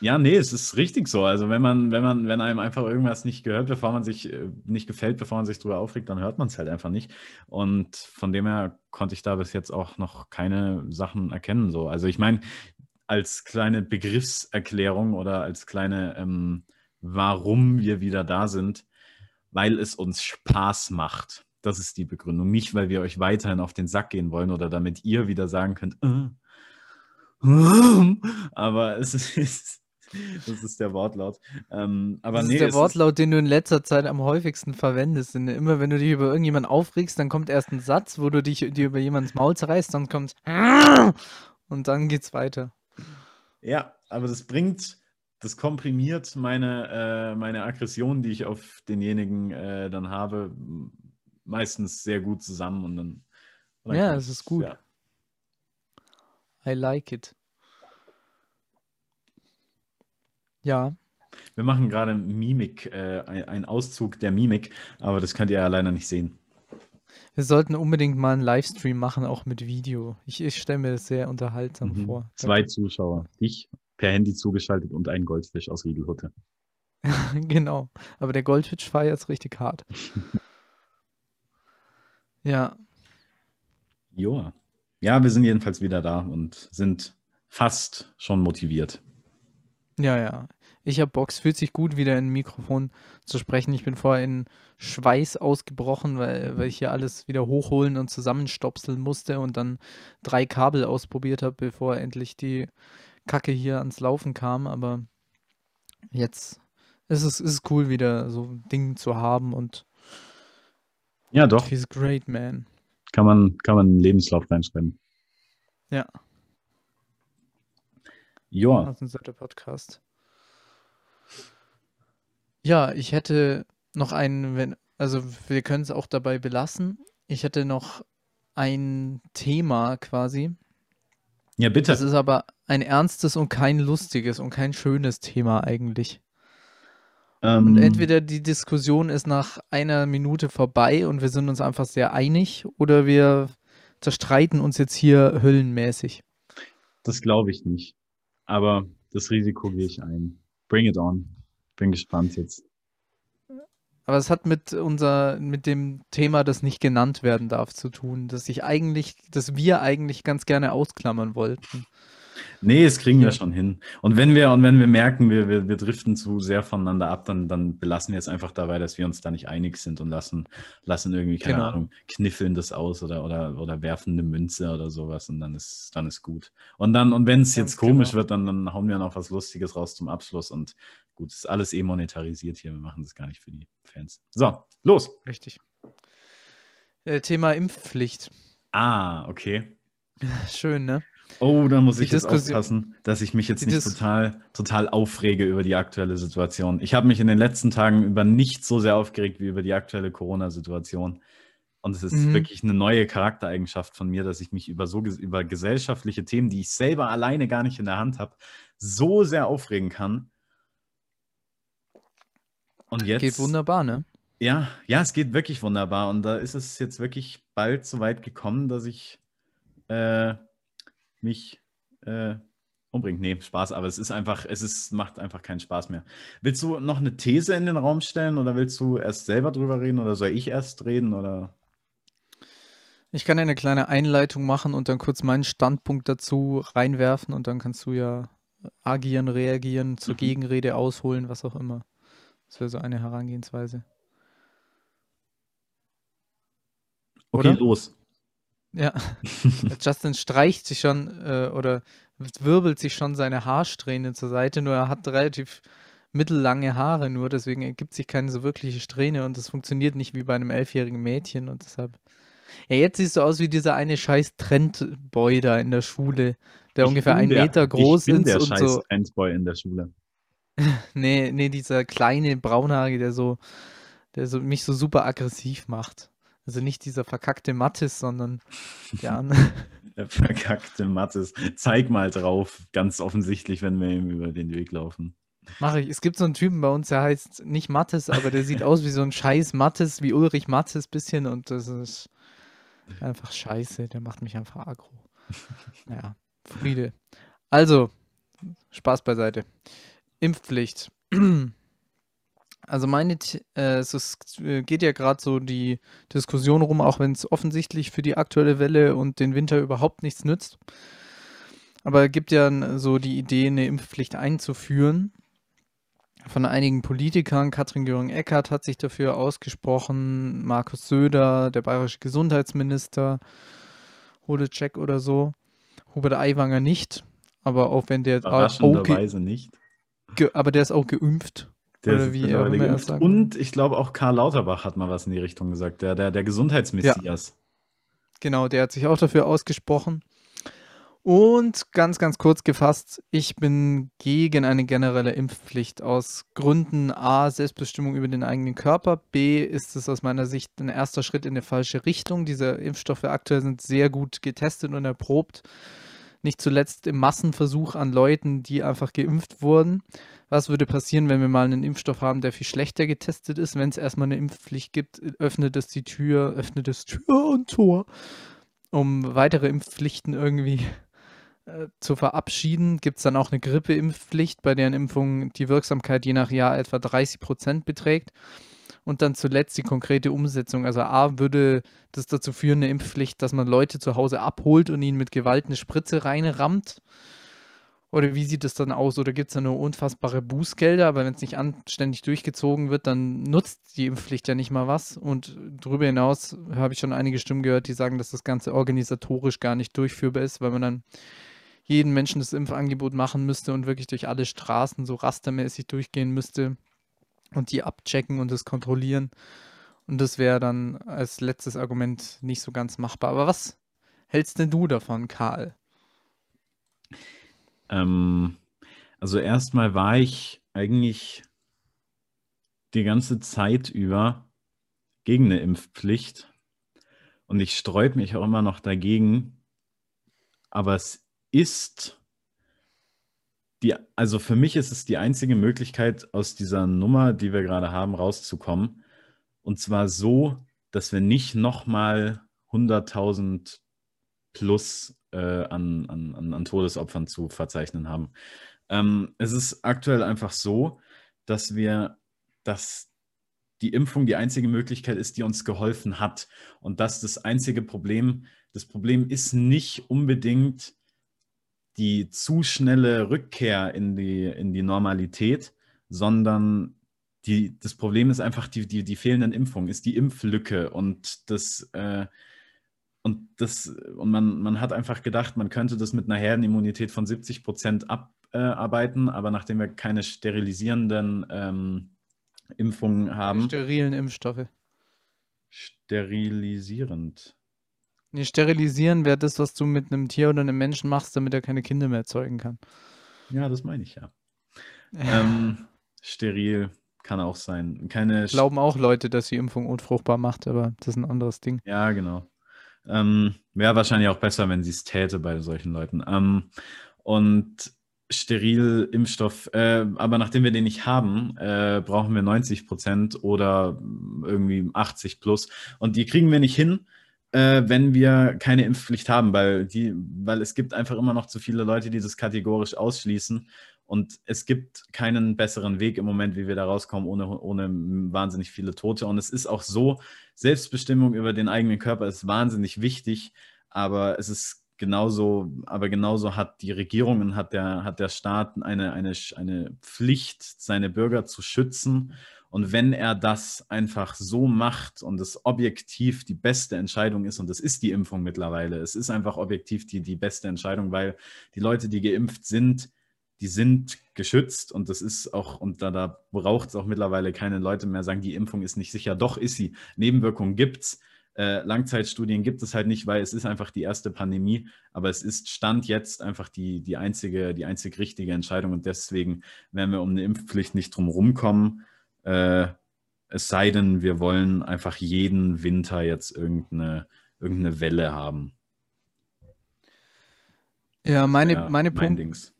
ja, nee, es ist richtig so. Also wenn man, wenn man, wenn einem einfach irgendwas nicht gehört, bevor man sich äh, nicht gefällt, bevor man sich drüber aufregt, dann hört man es halt einfach nicht. Und von dem her konnte ich da bis jetzt auch noch keine Sachen erkennen. So. Also ich meine, als kleine Begriffserklärung oder als kleine, ähm, warum wir wieder da sind, weil es uns Spaß macht. Das ist die Begründung. Nicht, weil wir euch weiterhin auf den Sack gehen wollen oder damit ihr wieder sagen könnt, äh, *laughs* aber es ist, das ist der Wortlaut. Ähm, aber Das nee, ist der Wortlaut, den du in letzter Zeit am häufigsten verwendest. Denn immer wenn du dich über irgendjemanden aufregst, dann kommt erst ein Satz, wo du dich dir über jemandens Maul zerreißt, dann kommt *laughs* und dann geht's weiter. Ja, aber das bringt, das komprimiert meine, äh, meine Aggression, die ich auf denjenigen äh, dann habe, meistens sehr gut zusammen und dann. und dann Ja, es ist gut. Ja. I like it. Ja, Wir machen gerade Mimik, äh, ein- einen Auszug der Mimik, aber das könnt ihr ja leider nicht sehen. wir sollten unbedingt mal einen Livestream machen, auch mit Video. Ich, ich stelle mir das sehr unterhaltsam Mhm. vor. Zwei Zuschauer, ich per Handy zugeschaltet und ein Goldfisch aus Riegelhutte. *laughs* Genau. Aber der Goldfisch war jetzt richtig hart. *laughs* Ja, Joa. Ja, wir sind jedenfalls wieder da und sind fast schon motiviert. Ja, ja. Ich habe Box, fühlt sich gut, wieder in ein Mikrofon zu sprechen. Ich bin vorher in Schweiß ausgebrochen, weil, weil ich hier alles wieder hochholen und zusammenstopseln musste und dann drei Kabel ausprobiert habe, bevor endlich die Kacke hier ans Laufen kam. Aber jetzt ist es ist cool, wieder so ein Ding zu haben und Ja, doch, feels great, man. kann man, kann man einen Lebenslauf reinschreiben. Ja, Joa. Außenseiter Podcast. Ja, ich hätte noch einen, wenn, also wir können es auch dabei belassen. Ich hätte noch ein Thema quasi. Ja, bitte. Das ist aber ein ernstes und kein lustiges und kein schönes Thema eigentlich. Ähm, Und entweder die Diskussion ist nach einer Minute vorbei und wir sind uns einfach sehr einig oder wir zerstreiten uns jetzt hier höllenmäßig. Das glaube ich nicht. Aber das Risiko gehe ich ein. Bring it on. Bin gespannt jetzt. Aber es hat mit unser, mit dem Thema, das nicht genannt werden darf, zu tun, dass ich eigentlich, dass wir eigentlich ganz gerne ausklammern wollten. Nee, das kriegen wir schon hin. Und wenn wir, und wenn wir merken, wir, wir, wir driften zu sehr voneinander ab, dann, dann belassen wir es einfach dabei, dass wir uns da nicht einig sind und lassen, lassen irgendwie, keine Genau. Ahnung, kniffeln das aus oder, oder, oder werfen eine Münze oder sowas und dann ist, dann ist gut. Und dann, und wenn es Ganz jetzt komisch genau. wird, dann, dann hauen wir noch was Lustiges raus zum Abschluss und gut, ist alles eh monetarisiert hier. Wir machen das gar nicht für die Fans. So, los. Richtig. Äh, Thema Impfpflicht. Ah, okay. Schön, ne? Oh, da muss Die ich jetzt aufpassen, dass ich mich jetzt nicht total, total aufrege über die aktuelle Situation. Ich habe mich in den letzten Tagen über nichts so sehr aufgeregt wie über die aktuelle Corona-Situation. Und es ist Mhm. wirklich eine neue Charaktereigenschaft von mir, dass ich mich über so über gesellschaftliche Themen, die ich selber alleine gar nicht in der Hand habe, so sehr aufregen kann. Und jetzt Geht wunderbar, ne? ja, ja, es geht wirklich wunderbar. Und da ist es jetzt wirklich bald so weit gekommen, dass ich äh, mich äh, umbringe. Nee, Spaß, aber es ist einfach, es ist, macht einfach keinen Spaß mehr. Willst du noch eine These in den Raum stellen oder willst du erst selber drüber reden oder soll ich erst reden oder? Ich kann eine kleine Einleitung machen und dann kurz meinen Standpunkt dazu reinwerfen und dann kannst du ja agieren, reagieren, zur Mhm. Gegenrede ausholen, was auch immer. Das wäre so eine Herangehensweise. Okay, Oder? los. Ja, *laughs* Justin streicht sich schon äh, oder wirbelt sich schon seine Haarsträhne zur Seite, nur er hat relativ mittellange Haare nur, deswegen ergibt sich keine so wirkliche Strähne und das funktioniert nicht wie bei einem elfjährigen Mädchen und deshalb. Ja, jetzt siehst du aus wie dieser eine scheiß Trendboy da in der Schule, der Ich ungefähr einen der- Meter groß ich bin ist der und scheiß so. Trendboy in der Schule. *laughs* Nee, nee, dieser kleine Braunhaarige, der so, der so mich so super aggressiv macht. Also nicht dieser verkackte Mattis, sondern der *laughs* andere. Der verkackte Mattes. Zeig mal drauf, ganz offensichtlich, wenn wir ihm über den Weg laufen. Mache ich. Es gibt so einen Typen bei uns, der heißt nicht Mattes, aber der sieht aus wie so ein scheiß Mattes, wie Ulrich Mattes bisschen und das ist einfach scheiße. Der macht mich einfach aggro. *laughs* Naja, Friede. Also, Spaß beiseite. Impfpflicht. *clears throat* Also meine, äh, es äh, geht ja gerade so die Diskussion rum, auch wenn es offensichtlich für die aktuelle Welle und den Winter überhaupt nichts nützt. Aber es gibt ja so die Idee, eine Impfpflicht einzuführen. Von einigen Politikern, Katrin Göring-Eckardt hat sich dafür ausgesprochen, Markus Söder, der bayerische Gesundheitsminister, Hodecek oder so, Hubert Aiwanger nicht, aber auch wenn der Überraschenderweise nicht. ge aber der ist auch geimpft. Der Oder wie auch immer er geimpft. sagt. Und ich glaube auch Karl Lauterbach hat mal was in die Richtung gesagt, der, der, der Gesundheitsmessias. Genau, der hat sich auch dafür ausgesprochen. Und ganz, ganz kurz gefasst, ich bin gegen eine generelle Impfpflicht aus Gründen A, Selbstbestimmung über den eigenen Körper, B, ist es aus meiner Sicht ein erster Schritt in eine falsche Richtung. Diese Impfstoffe aktuell sind sehr gut getestet und erprobt. Nicht zuletzt im Massenversuch an Leuten, die einfach geimpft wurden. Was würde passieren, wenn wir mal einen Impfstoff haben, der viel schlechter getestet ist? Wenn es erstmal eine Impfpflicht gibt, öffnet es die Tür, öffnet es Tür und Tor, um weitere Impfpflichten irgendwie äh, zu verabschieden. Gibt es dann auch eine Grippeimpfpflicht, bei deren Impfung die Wirksamkeit je nach Jahr etwa 30 Prozent beträgt. Und dann zuletzt die konkrete Umsetzung. Also A, würde das dazu führen, eine Impfpflicht, dass man Leute zu Hause abholt und ihnen mit Gewalt eine Spritze reinrammt. Oder wie sieht es dann aus? Oder gibt es da nur unfassbare Bußgelder? Aber wenn es nicht anständig durchgezogen wird, dann nutzt die Impfpflicht ja nicht mal was. Und darüber hinaus habe ich schon einige Stimmen gehört, die sagen, dass das Ganze organisatorisch gar nicht durchführbar ist, weil man dann jeden Menschen das Impfangebot machen müsste und wirklich durch alle Straßen so rastermäßig durchgehen müsste und die abchecken und das kontrollieren. Und das wäre dann als letztes Argument nicht so ganz machbar. Aber was hältst denn du davon, Karl? Ähm, also erstmal war ich eigentlich die ganze Zeit über gegen eine Impfpflicht und ich sträube mich auch immer noch dagegen. Aber es ist die, also für mich ist es die einzige Möglichkeit, aus dieser Nummer, die wir gerade haben, rauszukommen. Und zwar so, dass wir nicht nochmal 100.000 plus äh, an, an, an, Todesopfern zu verzeichnen haben. Ähm, es ist aktuell einfach so, dass wir, dass die Impfung die einzige Möglichkeit ist, die uns geholfen hat. Und dass das einzige Problem, das Problem ist nicht unbedingt die zu schnelle Rückkehr in die, in die Normalität, sondern die, das Problem ist einfach die, die, die fehlenden Impfungen, ist die Impflücke und das, äh, und das, und man, man hat einfach gedacht, man könnte das mit einer Herdenimmunität von 70 Prozent abarbeiten, aber nachdem wir keine sterilisierenden ähm, Impfungen haben. Sterilen Impfstoffe. Sterilisierend. Nee, sterilisieren wäre das, was du mit einem Tier oder einem Menschen machst, damit er keine Kinder mehr erzeugen kann. Ja, das meine ich ja. ähm, steril kann auch sein. Keine Glauben auch Leute, dass die Impfung unfruchtbar macht, aber das ist ein anderes Ding. Ja, genau. Ähm, Wäre wahrscheinlich auch besser, wenn sie es täte bei solchen Leuten. Ähm, und Steril-Impfstoff, äh, aber nachdem wir den nicht haben, äh, brauchen wir 90 Prozent oder irgendwie 80 plus. Und die kriegen wir nicht hin, äh, wenn wir keine Impfpflicht haben, weil, die, weil es gibt einfach immer noch zu viele Leute, die das kategorisch ausschließen. Und es gibt keinen besseren Weg im Moment, wie wir da rauskommen, ohne, ohne wahnsinnig viele Tote. Und es ist auch so, Selbstbestimmung über den eigenen Körper ist wahnsinnig wichtig, aber es ist genauso, aber genauso hat die Regierung und hat der, hat der Staat eine, eine, eine Pflicht, seine Bürger zu schützen. Und wenn er das einfach so macht und es objektiv die beste Entscheidung ist, und das ist die Impfung mittlerweile, es ist einfach objektiv die, die beste Entscheidung, weil die Leute, die geimpft sind, die sind geschützt und das ist auch, und da, da braucht es auch mittlerweile keine Leute mehr sagen, die Impfung ist nicht sicher. Doch ist sie. Nebenwirkungen gibt es. Äh, Langzeitstudien gibt es halt nicht, weil es ist einfach die erste Pandemie, aber es ist Stand jetzt einfach die, die, einzige, die einzig richtige Entscheidung und deswegen werden wir um eine Impfpflicht nicht drum rumkommen. Äh, es sei denn, wir wollen einfach jeden Winter jetzt irgendeine, irgendeine Welle haben. Ja, meine, Ja, meine mein Punkte.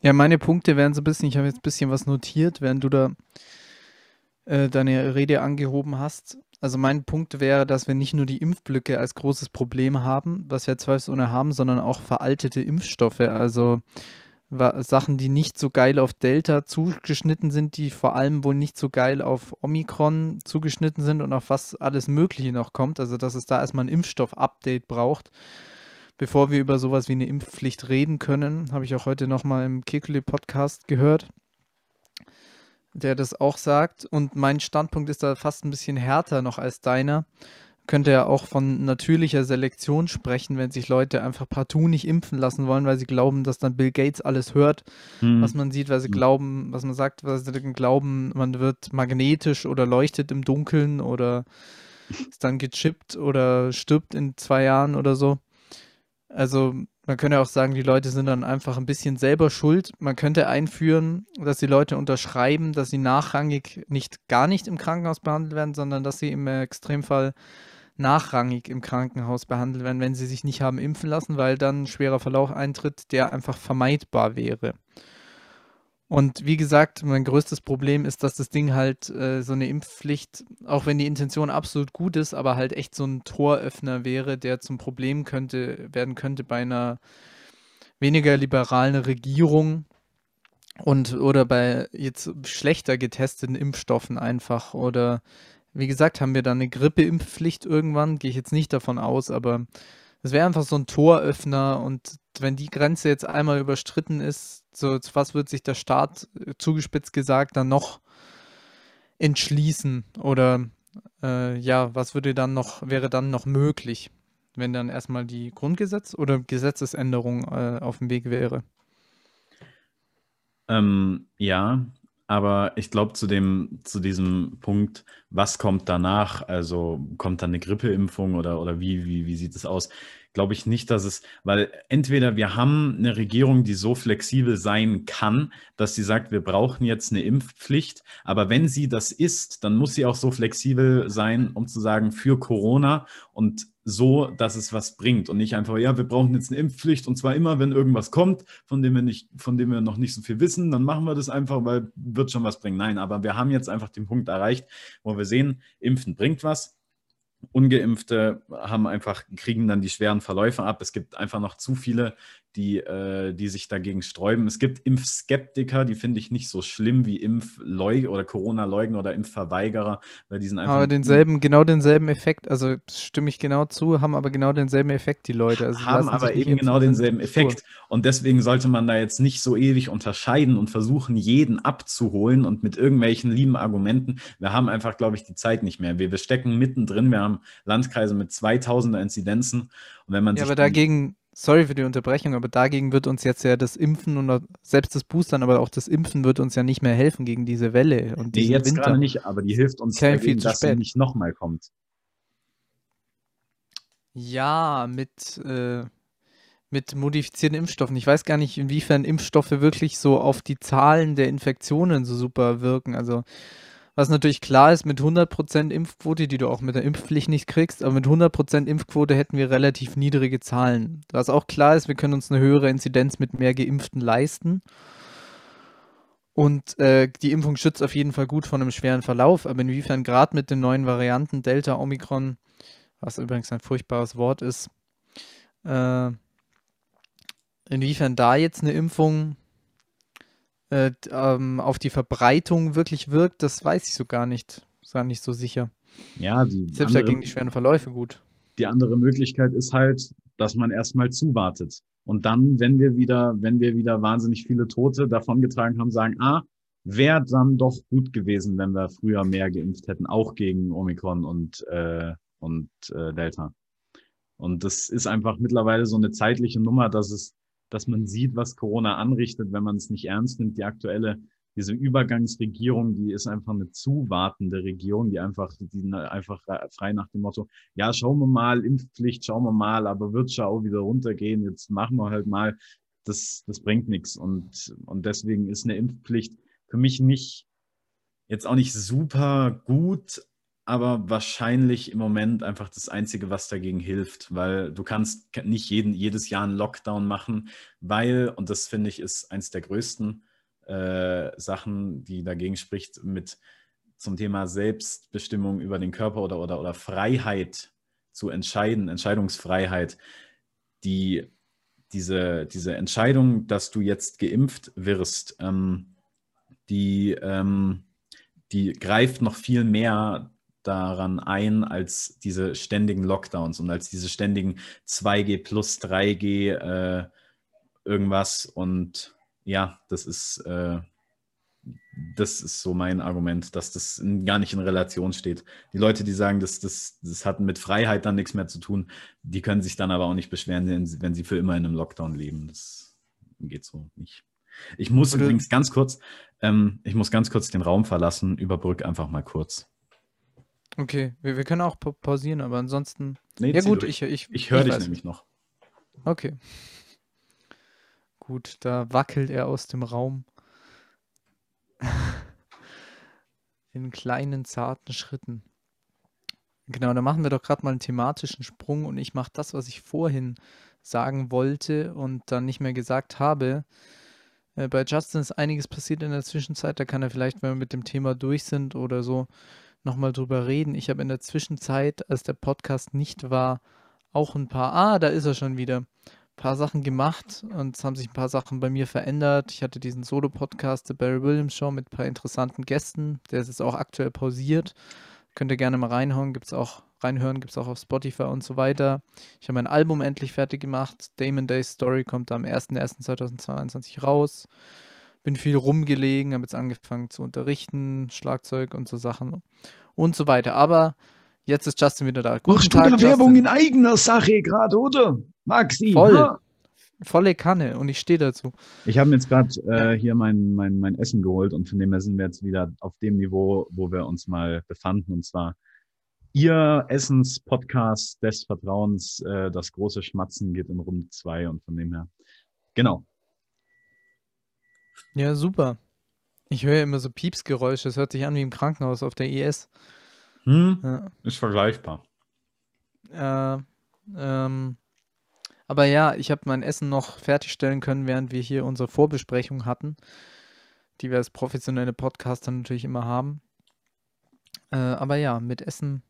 Ja, meine Punkte wären so ein bisschen, ich habe jetzt ein bisschen was notiert, während du da äh, deine Rede angehoben hast. Also mein Punkt wäre, dass wir nicht nur die Impfblöcke als großes Problem haben, was wir zweifelsohne haben, sondern auch veraltete Impfstoffe. Also Sachen, die nicht so geil auf Delta zugeschnitten sind, die vor allem wohl nicht so geil auf Omikron zugeschnitten sind und auf was alles Mögliche noch kommt. Also dass es da erstmal ein Impfstoff-Update braucht. Bevor wir über sowas wie eine Impfpflicht reden können, habe ich auch heute nochmal im Kekule-Podcast gehört, der das auch sagt. Und mein Standpunkt ist da fast ein bisschen härter noch als deiner. Könnte ja auch von natürlicher Selektion sprechen, wenn sich Leute einfach partout nicht impfen lassen wollen, weil sie glauben, dass dann Bill Gates alles hört, Hm. was man sieht, weil sie Hm. glauben, was man sagt, weil sie glauben, man wird magnetisch oder leuchtet im Dunkeln oder ist dann gechippt oder stirbt in zwei Jahren oder so. Also man könnte auch sagen, die Leute sind dann einfach ein bisschen selber schuld. Man könnte einführen, dass die Leute unterschreiben, dass sie nachrangig nicht gar nicht im Krankenhaus behandelt werden, sondern dass sie im Extremfall nachrangig im Krankenhaus behandelt werden, wenn sie sich nicht haben impfen lassen, weil dann ein schwerer Verlauf eintritt, der einfach vermeidbar wäre. Und wie gesagt, mein größtes Problem ist, dass das Ding halt äh, so eine Impfpflicht, auch wenn die Intention absolut gut ist, aber halt echt so ein Toröffner wäre, der zum Problem könnte, werden könnte bei einer weniger liberalen Regierung und oder bei jetzt schlechter getesteten Impfstoffen einfach. Oder wie gesagt, haben wir dann eine Grippeimpfpflicht irgendwann, gehe ich jetzt nicht davon aus, aber es wäre einfach so ein Toröffner und wenn die Grenze jetzt einmal überstritten ist, so was wird sich der Staat äh, zugespitzt gesagt dann noch entschließen oder äh, ja, was würde dann noch, wäre dann noch möglich, wenn dann erstmal die Grundgesetz- oder Gesetzesänderung äh, auf dem Weg wäre? Ähm, ja, aber ich glaube zu dem, zu diesem Punkt, was kommt danach? Also kommt dann eine Grippeimpfung oder, oder wie, wie, wie sieht es aus? Glaube ich nicht, dass es, weil entweder wir haben eine Regierung, die so flexibel sein kann, dass sie sagt, wir brauchen jetzt eine Impfpflicht, aber wenn sie das ist, dann muss sie auch so flexibel sein, um zu sagen, für Corona und so, dass es was bringt und nicht einfach, ja, wir brauchen jetzt eine Impfpflicht und zwar immer, wenn irgendwas kommt, von dem wir nicht, von dem wir noch nicht so viel wissen, dann machen wir das einfach, weil wird schon was bringen. Nein, aber wir haben jetzt einfach den Punkt erreicht, wo wir sehen, Impfen bringt was. Ungeimpfte haben einfach, kriegen dann die schweren Verläufe ab. Es gibt einfach noch zu viele, die, äh, die sich dagegen sträuben. Es gibt Impfskeptiker, die finde ich nicht so schlimm wie Impfleugner oder Corona-Leugner oder Impfverweigerer, weil die sind einfach. Aber denselben, genau denselben Effekt, also stimme ich genau zu, haben aber genau denselben Effekt die Leute. Also haben aber eben genau denselben. Effekt. Und deswegen sollte man da jetzt nicht so ewig unterscheiden und versuchen, jeden abzuholen und mit irgendwelchen lieben Argumenten. Wir haben einfach, glaube ich, die Zeit nicht mehr. Wir, wir stecken mittendrin. Wir haben Landkreise mit 2000er Inzidenzen. Und wenn man Ja, aber dagegen, sorry für die Unterbrechung, aber dagegen wird uns jetzt ja das Impfen und selbst das Boostern, aber auch das Impfen wird uns ja nicht mehr helfen gegen diese Welle und Nee, jetzt Winter. gerade nicht, aber die hilft uns dagegen, viel zu dass sie spät. nicht nochmal kommt. Ja, mit, äh, mit modifizierten Impfstoffen. Ich weiß gar nicht, inwiefern Impfstoffe wirklich so auf die Zahlen der Infektionen so super wirken. Also was natürlich klar ist, mit 100% Impfquote, die du auch mit der Impfpflicht nicht kriegst, aber mit 100% Impfquote hätten wir relativ niedrige Zahlen. Was auch klar ist, wir können uns eine höhere Inzidenz mit mehr Geimpften leisten. Und äh, die Impfung schützt auf jeden Fall gut vor einem schweren Verlauf, aber inwiefern gerade mit den neuen Varianten Delta, Omikron, was übrigens ein furchtbares Wort ist, äh, inwiefern da jetzt eine Impfung äh, ähm, auf die Verbreitung wirklich wirkt, das weiß ich so gar nicht. Ist gar nicht so sicher. Ja, die Selbst andere, dagegen die schweren Verläufe gut. die andere Möglichkeit ist halt, dass man erstmal zuwartet. Und dann, wenn wir wieder, wenn wir wieder wahnsinnig viele Tote davongetragen haben, sagen, ah, wäre dann doch gut gewesen, wenn wir früher mehr geimpft hätten, auch gegen Omikron und, äh, und äh, Delta. Und das ist einfach mittlerweile so eine zeitliche Nummer, dass es dass man sieht, was Corona anrichtet, wenn man es nicht ernst nimmt. Die aktuelle, diese Übergangsregierung, die ist einfach eine zuwartende Regierung, die einfach, die einfach frei nach dem Motto, ja, schauen wir mal, Impfpflicht, schauen wir mal, aber wird schon auch wieder runtergehen, jetzt machen wir halt mal. Das, das bringt nichts. Und, und deswegen ist eine Impfpflicht für mich nicht, jetzt auch nicht super gut, aber wahrscheinlich im Moment einfach das Einzige, was dagegen hilft, weil du kannst nicht jeden, jedes Jahr einen Lockdown machen, weil, und das finde ich ist eins der größten äh, Sachen, die dagegen spricht, mit zum Thema Selbstbestimmung über den Körper oder, oder, oder Freiheit zu entscheiden, Entscheidungsfreiheit, die, diese, diese Entscheidung, dass du jetzt geimpft wirst, ähm, die, ähm, die greift noch viel mehr daran ein als diese ständigen Lockdowns und als diese ständigen 2G plus 3G äh, irgendwas. Und ja, das ist, äh, das ist so mein Argument, dass das gar nicht in Relation steht. Die Leute, die sagen, das, das, das hat mit Freiheit dann nichts mehr zu tun, die können sich dann aber auch nicht beschweren, wenn sie für immer in einem Lockdown leben. Das geht so nicht. Ich muss übrigens ganz kurz, ähm, ich muss ganz kurz den Raum verlassen, überbrück einfach mal kurz. Okay, wir, wir können auch pa pausieren, aber ansonsten. Nee, ja, gut, durch. ich, ich, ich höre dich weiß nämlich noch. Okay. Gut, da wackelt er aus dem Raum. *laughs* In kleinen, zarten Schritten. Genau, da machen wir doch gerade mal einen thematischen Sprung und ich mache das, was ich vorhin sagen wollte und dann nicht mehr gesagt habe. Äh, bei Justin ist einiges passiert in der Zwischenzeit. Da kann er vielleicht, wenn wir mit dem Thema durch sind oder so, nochmal drüber reden. Ich habe in der Zwischenzeit, als der Podcast nicht war, auch ein paar, ah, da ist er schon wieder, ein paar Sachen gemacht und es haben sich ein paar Sachen bei mir verändert. Ich hatte diesen Solo-Podcast, The Barry Williams Show, mit ein paar interessanten Gästen. Der ist jetzt auch aktuell pausiert. Könnt ihr gerne mal reinhauen, gibt's auch, reinhören, gibt es auch auf Spotify und so weiter. Ich habe mein Album endlich fertig gemacht. Damon Day's Story kommt am 01.01.2022 raus bin viel rumgelegen, habe jetzt angefangen zu unterrichten, Schlagzeug und so Sachen und so weiter. Aber jetzt ist Justin wieder da. Guten Machst Tag, du Werbung in eigener Sache gerade, oder? Maxi. Voll. Ja? Volle Kanne und ich stehe dazu. Ich habe mir jetzt gerade äh, hier mein, mein, mein Essen geholt und von dem her sind wir jetzt wieder auf dem Niveau, wo wir uns mal befanden und zwar Ihr Essenspodcast des Vertrauens, äh, das große Schmatzen geht in Runde zwei und von dem her. Genau. Ja, super. Ich höre immer so Piepsgeräusche. Das hört sich an wie im Krankenhaus auf der IS. Hm, ja. Ist vergleichbar. Äh, ähm, aber ja, ich habe mein Essen noch fertigstellen können, während wir hier unsere Vorbesprechung hatten, die wir als professionelle Podcaster natürlich immer haben. Äh, aber ja, mit Essen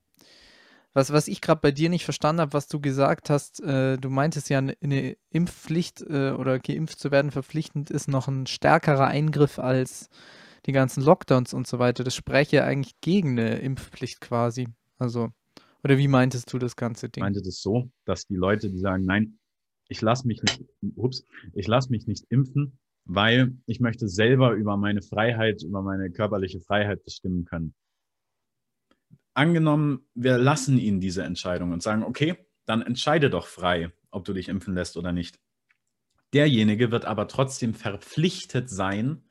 was, was ich gerade bei dir nicht verstanden habe, was du gesagt hast, äh, du meintest ja, eine Impfpflicht äh, oder geimpft zu werden verpflichtend ist noch ein stärkerer Eingriff als die ganzen Lockdowns und so weiter. Das spreche ja eigentlich gegen eine Impfpflicht quasi. Also, oder wie meintest du das ganze Ding? Ich meinte das so, dass die Leute, die sagen, nein, ich lasse mich nicht, ups, ich lasse mich nicht impfen, weil ich möchte selber über meine Freiheit, über meine körperliche Freiheit bestimmen können angenommen, wir lassen ihn diese Entscheidung und sagen, okay, dann entscheide doch frei, ob du dich impfen lässt oder nicht. Derjenige wird aber trotzdem verpflichtet sein,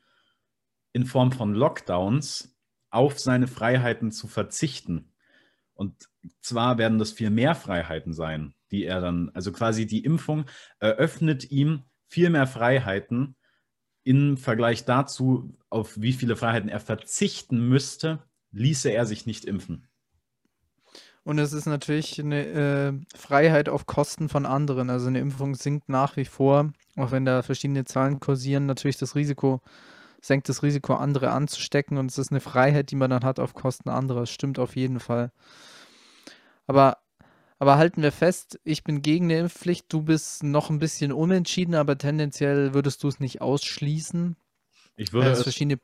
in Form von Lockdowns auf seine Freiheiten zu verzichten. Und zwar werden das viel mehr Freiheiten sein, die er dann, also quasi die Impfung eröffnet ihm viel mehr Freiheiten im Vergleich dazu, auf wie viele Freiheiten er verzichten müsste, ließe er sich nicht impfen. Und es ist natürlich eine äh, Freiheit auf Kosten von anderen. Also eine Impfung sinkt nach wie vor, auch wenn da verschiedene Zahlen kursieren, natürlich das Risiko, senkt das Risiko, andere anzustecken. Und es ist eine Freiheit, die man dann hat auf Kosten anderer. Das stimmt auf jeden Fall. Aber, aber halten wir fest, ich bin gegen eine Impfpflicht, du bist noch ein bisschen unentschieden, aber tendenziell würdest du es nicht ausschließen. Ich würde, es, verschiedene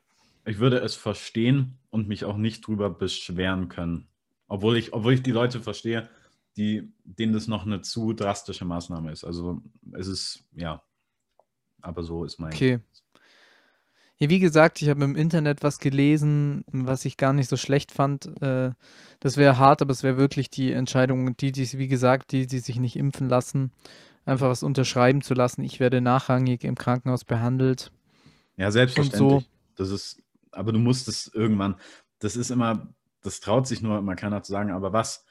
ich würde es verstehen und mich auch nicht drüber beschweren können. Obwohl ich, obwohl ich die Leute verstehe, die, denen das noch eine zu drastische Maßnahme ist. Also es ist, ja, aber so ist mein. Okay. Ja, wie gesagt, ich habe im Internet was gelesen, was ich gar nicht so schlecht fand. Äh, das wäre hart, aber es wäre wirklich die Entscheidung, die, die, wie gesagt, die, die sich nicht impfen lassen, einfach was unterschreiben zu lassen. Ich werde nachrangig im Krankenhaus behandelt. Ja, selbstverständlich. Das ist, aber du musst es irgendwann, das ist immer, das traut sich nur immer keiner zu sagen, aber was,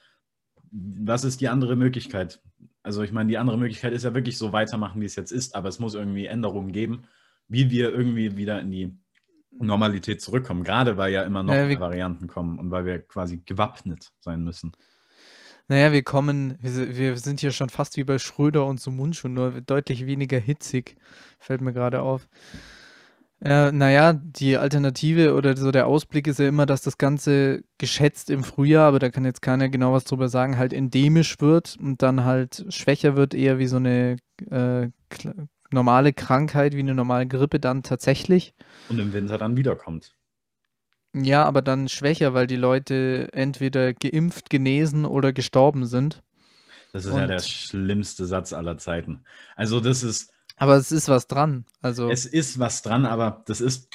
was ist die andere Möglichkeit? Also ich meine, die andere Möglichkeit ist ja wirklich so weitermachen, wie es jetzt ist, aber es muss irgendwie Änderungen geben, wie wir irgendwie wieder in die Normalität zurückkommen, gerade weil ja immer noch Ja, wir- Varianten kommen und weil wir quasi gewappnet sein müssen. Naja, wir kommen, wir, wir sind hier schon fast wie bei Schröder und so Mundschuh, nur deutlich weniger hitzig, fällt mir gerade auf. Äh, naja, die Alternative oder so der Ausblick ist ja immer, dass das Ganze geschätzt im Frühjahr, aber da kann jetzt keiner genau was drüber sagen, halt endemisch wird und dann halt schwächer wird, eher wie so eine äh, normale Krankheit, wie eine normale Grippe dann tatsächlich. Und im Winter dann wiederkommt. Ja, aber dann schwächer, weil die Leute entweder geimpft, genesen oder gestorben sind. Das ist ja der schlimmste Satz aller Zeiten. Also das ist, Aber es ist was dran. Also. es ist was dran, aber das ist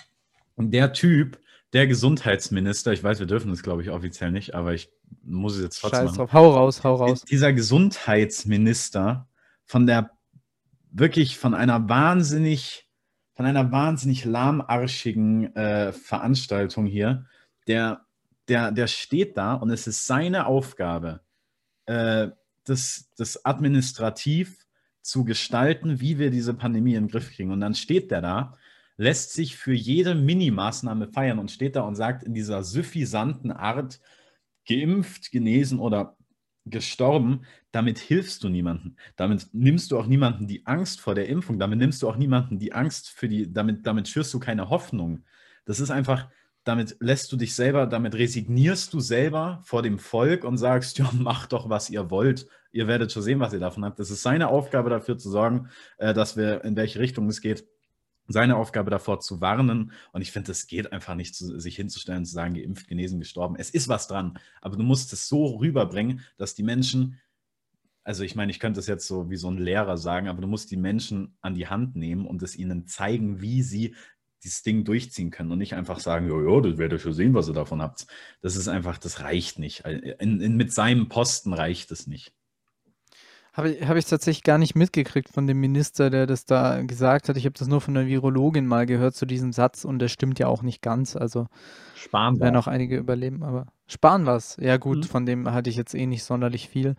der Typ, der Gesundheitsminister, ich weiß, wir dürfen das, glaube ich, offiziell nicht, aber ich muss es jetzt trotzdem Scheiß machen. drauf, hau raus, hau raus. Dieser Gesundheitsminister von der wirklich von einer wahnsinnig, von einer wahnsinnig lahmarschigen äh, Veranstaltung hier, der, der, der steht da und es ist seine Aufgabe, äh, das, das administrativ zu gestalten, wie wir diese Pandemie in den Griff kriegen. Und dann steht der da, lässt sich für jede Minimaßnahme feiern und steht da und sagt in dieser suffisanten Art, geimpft, genesen oder gestorben, damit hilfst du niemandem. Damit nimmst du auch niemanden die Angst vor der Impfung, damit nimmst du auch niemanden die Angst für die, damit, damit schürst du keine Hoffnung. Das ist einfach, damit lässt du dich selber, damit resignierst du selber vor dem Volk und sagst, ja, macht doch, was ihr wollt. Ihr werdet schon sehen, was ihr davon habt. Das ist seine Aufgabe dafür zu sorgen, äh, dass wir, in welche Richtung es geht, seine Aufgabe davor zu warnen. Und ich finde, es geht einfach nicht, sich hinzustellen und zu sagen, geimpft, genesen, gestorben. Es ist was dran. Aber du musst es so rüberbringen, dass die Menschen, also ich meine, ich könnte es jetzt so wie so ein Lehrer sagen, aber du musst die Menschen an die Hand nehmen und es ihnen zeigen, wie sie dieses Ding durchziehen können und nicht einfach sagen, ja, ja, das werdet ihr schon sehen, was ihr davon habt. Das ist einfach, das reicht nicht. In, in, mit seinem Posten reicht es nicht. Habe ich, hab ich tatsächlich gar nicht mitgekriegt von dem Minister, der das da gesagt hat. Ich habe das nur von der Virologin mal gehört zu diesem Satz und der stimmt ja auch nicht ganz. Also Sparen werden auch einige überleben, aber sparen was. Ja gut, Mhm. von dem hatte ich jetzt eh nicht sonderlich viel.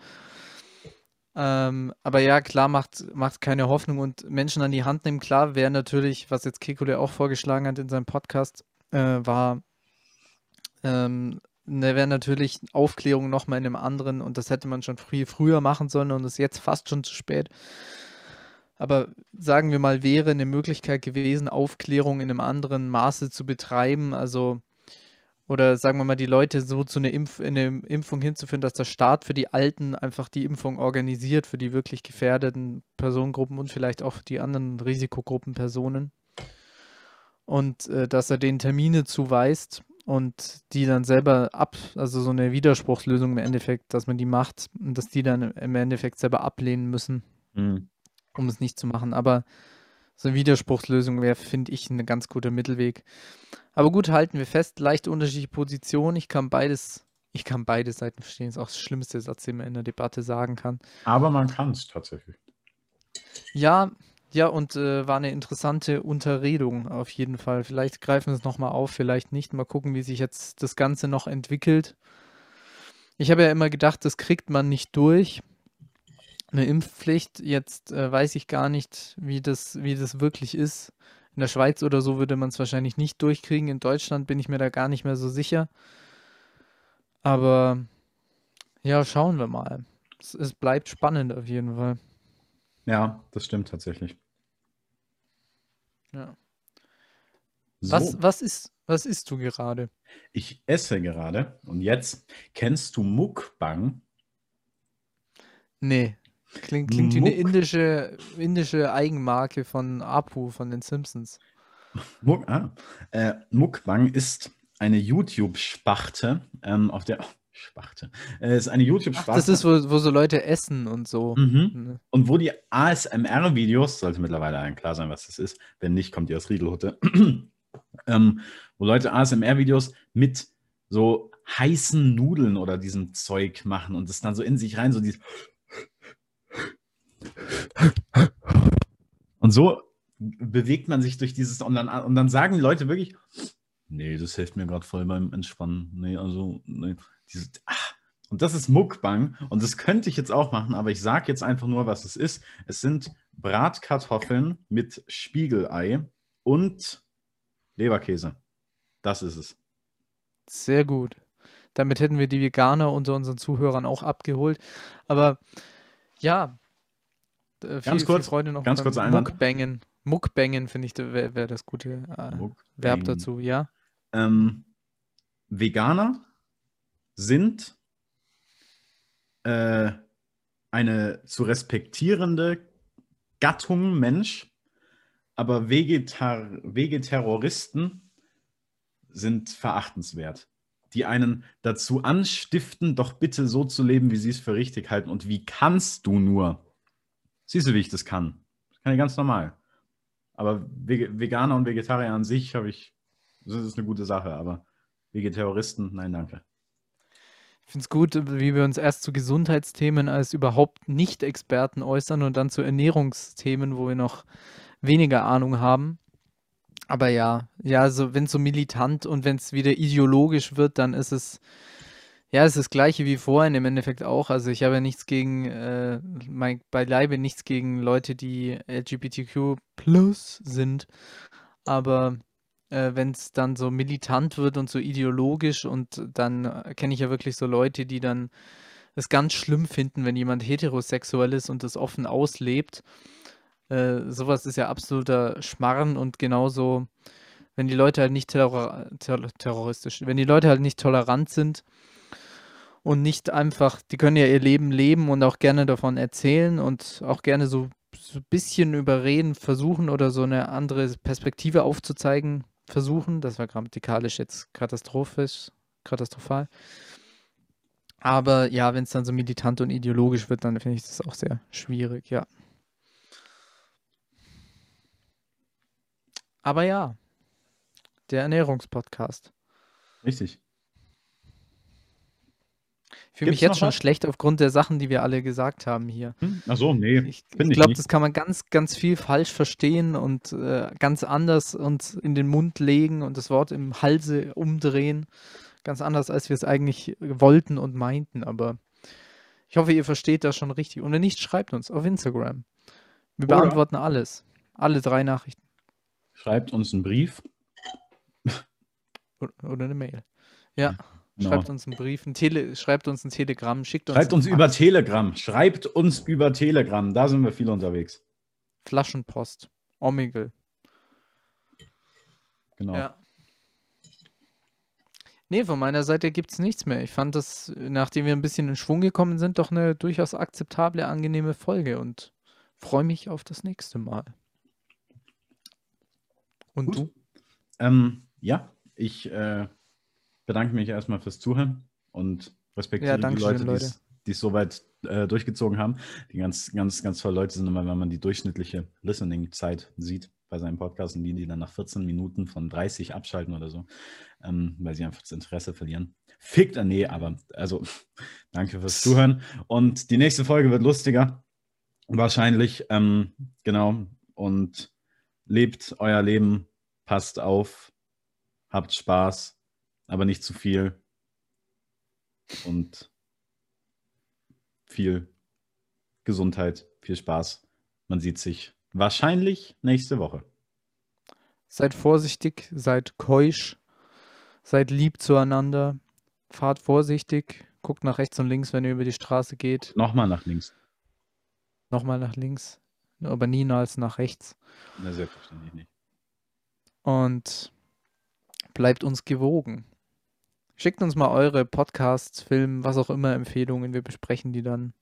Ähm, aber ja, klar, macht, macht keine Hoffnung und Menschen an die Hand nehmen. Klar, wäre natürlich, was jetzt Kekule auch vorgeschlagen hat in seinem Podcast, äh, war, ähm, da wäre natürlich Aufklärung nochmal in einem anderen und das hätte man schon früh, früher machen sollen und ist jetzt fast schon zu spät. Aber sagen wir mal, wäre eine Möglichkeit gewesen, Aufklärung in einem anderen Maße zu betreiben, also oder sagen wir mal, die Leute so zu einer Impf in eine Impfung hinzuführen, dass der Staat für die Alten einfach die Impfung organisiert, für die wirklich gefährdeten Personengruppen und vielleicht auch für die anderen Risikogruppenpersonen. Und äh, dass er denen Termine zuweist und die dann selber ab, also so eine Widerspruchslösung im Endeffekt, dass man die macht und dass die dann im Endeffekt selber ablehnen müssen, Mhm. um es nicht zu machen. Aber so eine Widerspruchslösung wäre, finde ich, ein ganz guter Mittelweg. Aber gut, halten wir fest, leicht unterschiedliche Positionen. Ich kann beides, ich kann beide Seiten verstehen. Das ist auch das schlimmste Satz, den man in der Debatte sagen kann. Aber man kann es tatsächlich. Ja, ja, und äh, war eine interessante Unterredung auf jeden Fall. Vielleicht greifen wir es nochmal auf, vielleicht nicht. Mal gucken, wie sich jetzt das Ganze noch entwickelt. Ich habe ja immer gedacht, das kriegt man nicht durch. eine Impfpflicht. Jetzt äh, weiß ich gar nicht, wie das, wie das wirklich ist. In der Schweiz oder so würde man es wahrscheinlich nicht durchkriegen. In Deutschland bin ich mir da gar nicht mehr so sicher. Aber ja, schauen wir mal. Es, es bleibt spannend auf jeden Fall. Ja, das stimmt tatsächlich. Ja. So, Was, was ist, was isst du gerade? ich esse gerade und jetzt kennst du Mukbang? Nee. Klingt, klingt wie eine indische, indische Eigenmarke von Apu von den Simpsons. Muk ah, äh, Mukbang ist eine YouTube-Sparte, ähm, auf der Sparte. Äh, ist eine YouTube-Sparte. das ist, wo, wo so Leute essen und so. Mhm. Ne. Und wo die ASMR-Videos, sollte mittlerweile allen klar sein, was das ist, wenn nicht, kommt ihr aus Riedelhutte, *clears throat* ähm, wo Leute ASMR-Videos mit so heißen Nudeln oder diesem Zeug machen und das dann so in sich rein, so dieses und so bewegt man sich durch dieses und dann, und dann sagen die Leute wirklich, nee, das hilft mir gerade voll beim Entspannen. Nee, also, nee. Diese, ach, und das ist Mukbang. Und das könnte ich jetzt auch machen, aber ich sage jetzt einfach nur, was es ist. Es sind Bratkartoffeln mit Spiegelei und Leberkäse. Das ist es. Sehr gut. Damit hätten wir die Veganer unter unseren Zuhörern auch abgeholt. Aber ja, äh, viel, viel kurz- Freude noch ganz Einwand. Muckbangen. Muckbangen finde ich, wäre wär das gute äh. Verb dazu, ja? Ähm, Veganer sind äh, eine zu respektierende Gattung Mensch, aber Vegetar Vegeterroristen sind verachtenswert, die einen dazu anstiften, doch bitte so zu leben, wie sie es für richtig halten. Und wie kannst du nur? Siehst du, wie ich das kann? Das kann ich ganz normal. Aber Veganer und Vegetarier an sich habe ich, das ist eine gute Sache, aber Vegeterroristen, nein, danke. Ich finde es gut, wie wir uns erst zu Gesundheitsthemen als überhaupt Nicht-Experten äußern und dann zu Ernährungsthemen, wo wir noch weniger Ahnung haben. Aber ja, ja, also wenn es so militant und wenn es wieder ideologisch wird, dann ist es ja, es ist das Gleiche wie vorhin im Endeffekt auch. Also ich habe ja nichts gegen, äh, mein, beileibe nichts gegen Leute, die LGBTQ plus sind. Aber äh, wenn es dann so militant wird und so ideologisch und dann äh, kenne ich ja wirklich so Leute, die dann es ganz schlimm finden, wenn jemand heterosexuell ist und das offen auslebt. Äh, sowas ist ja absoluter Schmarrn und genauso, wenn die Leute halt nicht terror ter terroristisch, wenn die Leute halt nicht tolerant sind und nicht einfach, die können ja ihr Leben leben und auch gerne davon erzählen und auch gerne so, so ein bisschen überreden versuchen oder so eine andere Perspektive aufzuzeigen versuchen. Das war grammatikalisch jetzt katastrophisch, katastrophal. Aber ja, wenn es dann so militant und ideologisch wird, dann finde ich das auch sehr schwierig, ja. Aber ja, der Ernährungspodcast. Richtig. Fühle mich jetzt schon was? schlecht aufgrund der Sachen, die wir alle gesagt haben hier. Hm? Ach so, nee, Ich, ich glaube, das kann man ganz, ganz viel falsch verstehen und äh, ganz anders uns in den Mund legen und das Wort im Halse umdrehen. Ganz anders, als wir es eigentlich wollten und meinten. Aber ich hoffe, ihr versteht das schon richtig. Und wenn nicht, schreibt uns auf Instagram. Wir Oder- beantworten alles. Alle drei Nachrichten. Schreibt uns einen Brief. Oder eine Mail. Ja, Genau. schreibt uns einen Brief, ein Tele schreibt uns ein Telegramm, schickt uns Schreibt uns über Fax, Telegram. Schreibt uns über Telegram. Da sind wir viel unterwegs. Flaschenpost, Omegle. Genau. Ja. Nee, von meiner Seite gibt es nichts mehr. Ich fand das, nachdem wir ein bisschen in Schwung gekommen sind, doch eine durchaus akzeptable, angenehme Folge und freue mich auf das nächste Mal. Und Gut. du? Ähm, ja, ich äh, bedanke mich erstmal fürs Zuhören und respektiere Ja, die Leute, die Leute. es- die es soweit äh, durchgezogen haben. Die ganz, ganz, ganz tolle Leute sind immer, wenn man die durchschnittliche Listening-Zeit sieht bei seinem Podcast und die, die dann nach 14 Minuten von 30 abschalten oder so, ähm, weil sie einfach das Interesse verlieren. Fickt, äh, nee, aber also *laughs* danke fürs Zuhören. Und die nächste Folge wird lustiger. Wahrscheinlich, ähm, genau. Und lebt euer Leben, passt auf, habt Spaß, aber nicht zu viel. Und viel Gesundheit, viel Spaß. Man sieht sich wahrscheinlich nächste Woche. Seid vorsichtig, seid keusch, seid lieb zueinander, fahrt vorsichtig, guckt nach rechts und links, wenn ihr über die Straße geht. Nochmal nach links. Nochmal nach links, aber niemals nach rechts. Na, selbstverständlich nicht. Und bleibt uns gewogen. Schickt uns mal eure Podcasts, Filme, was auch immer Empfehlungen. Wir besprechen die dann.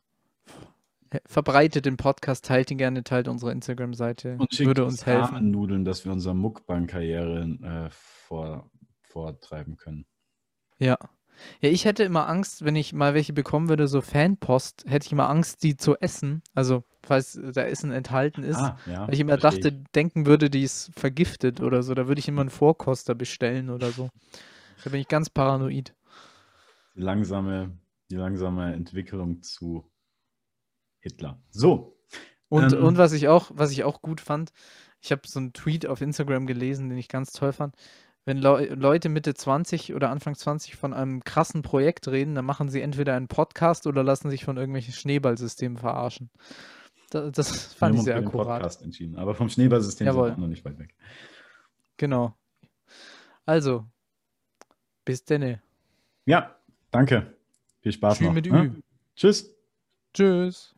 Verbreitet den Podcast, teilt ihn gerne, teilt unsere Instagram-Seite. Und schickt Würde uns helfen. Nudeln, dass wir unsere Muckbang-Karriere äh, vor, vortreiben können. Ja. Ja, ich hätte immer Angst, wenn ich mal welche bekommen würde, so Fanpost, hätte ich immer Angst, die zu essen. Also, falls da Essen enthalten ist. Ah, ja, weil ich immer dachte, denken würde, die ist vergiftet oder so. Da würde ich immer einen Vorkoster bestellen oder so. Da bin ich ganz paranoid. Die langsame, die langsame Entwicklung zu Hitler. So. Und, Ähm. und was ich auch, was ich auch gut fand, ich habe so einen Tweet auf Instagram gelesen, den ich ganz toll fand. Wenn Leu Leute Mitte 20 oder Anfang 20 von einem krassen Projekt reden, dann machen sie entweder einen Podcast oder lassen sich von irgendwelchen Schneeballsystemen verarschen. Da, das Wir fand ich sehr akkurat. Podcast entschieden. Aber vom Schneeballsystem sind Jawohl. wir auch noch nicht weit weg. Genau. Also, bis denne. Ja, danke. Viel Spaß Tschü noch. mit ne? Tschüss. Tschüss.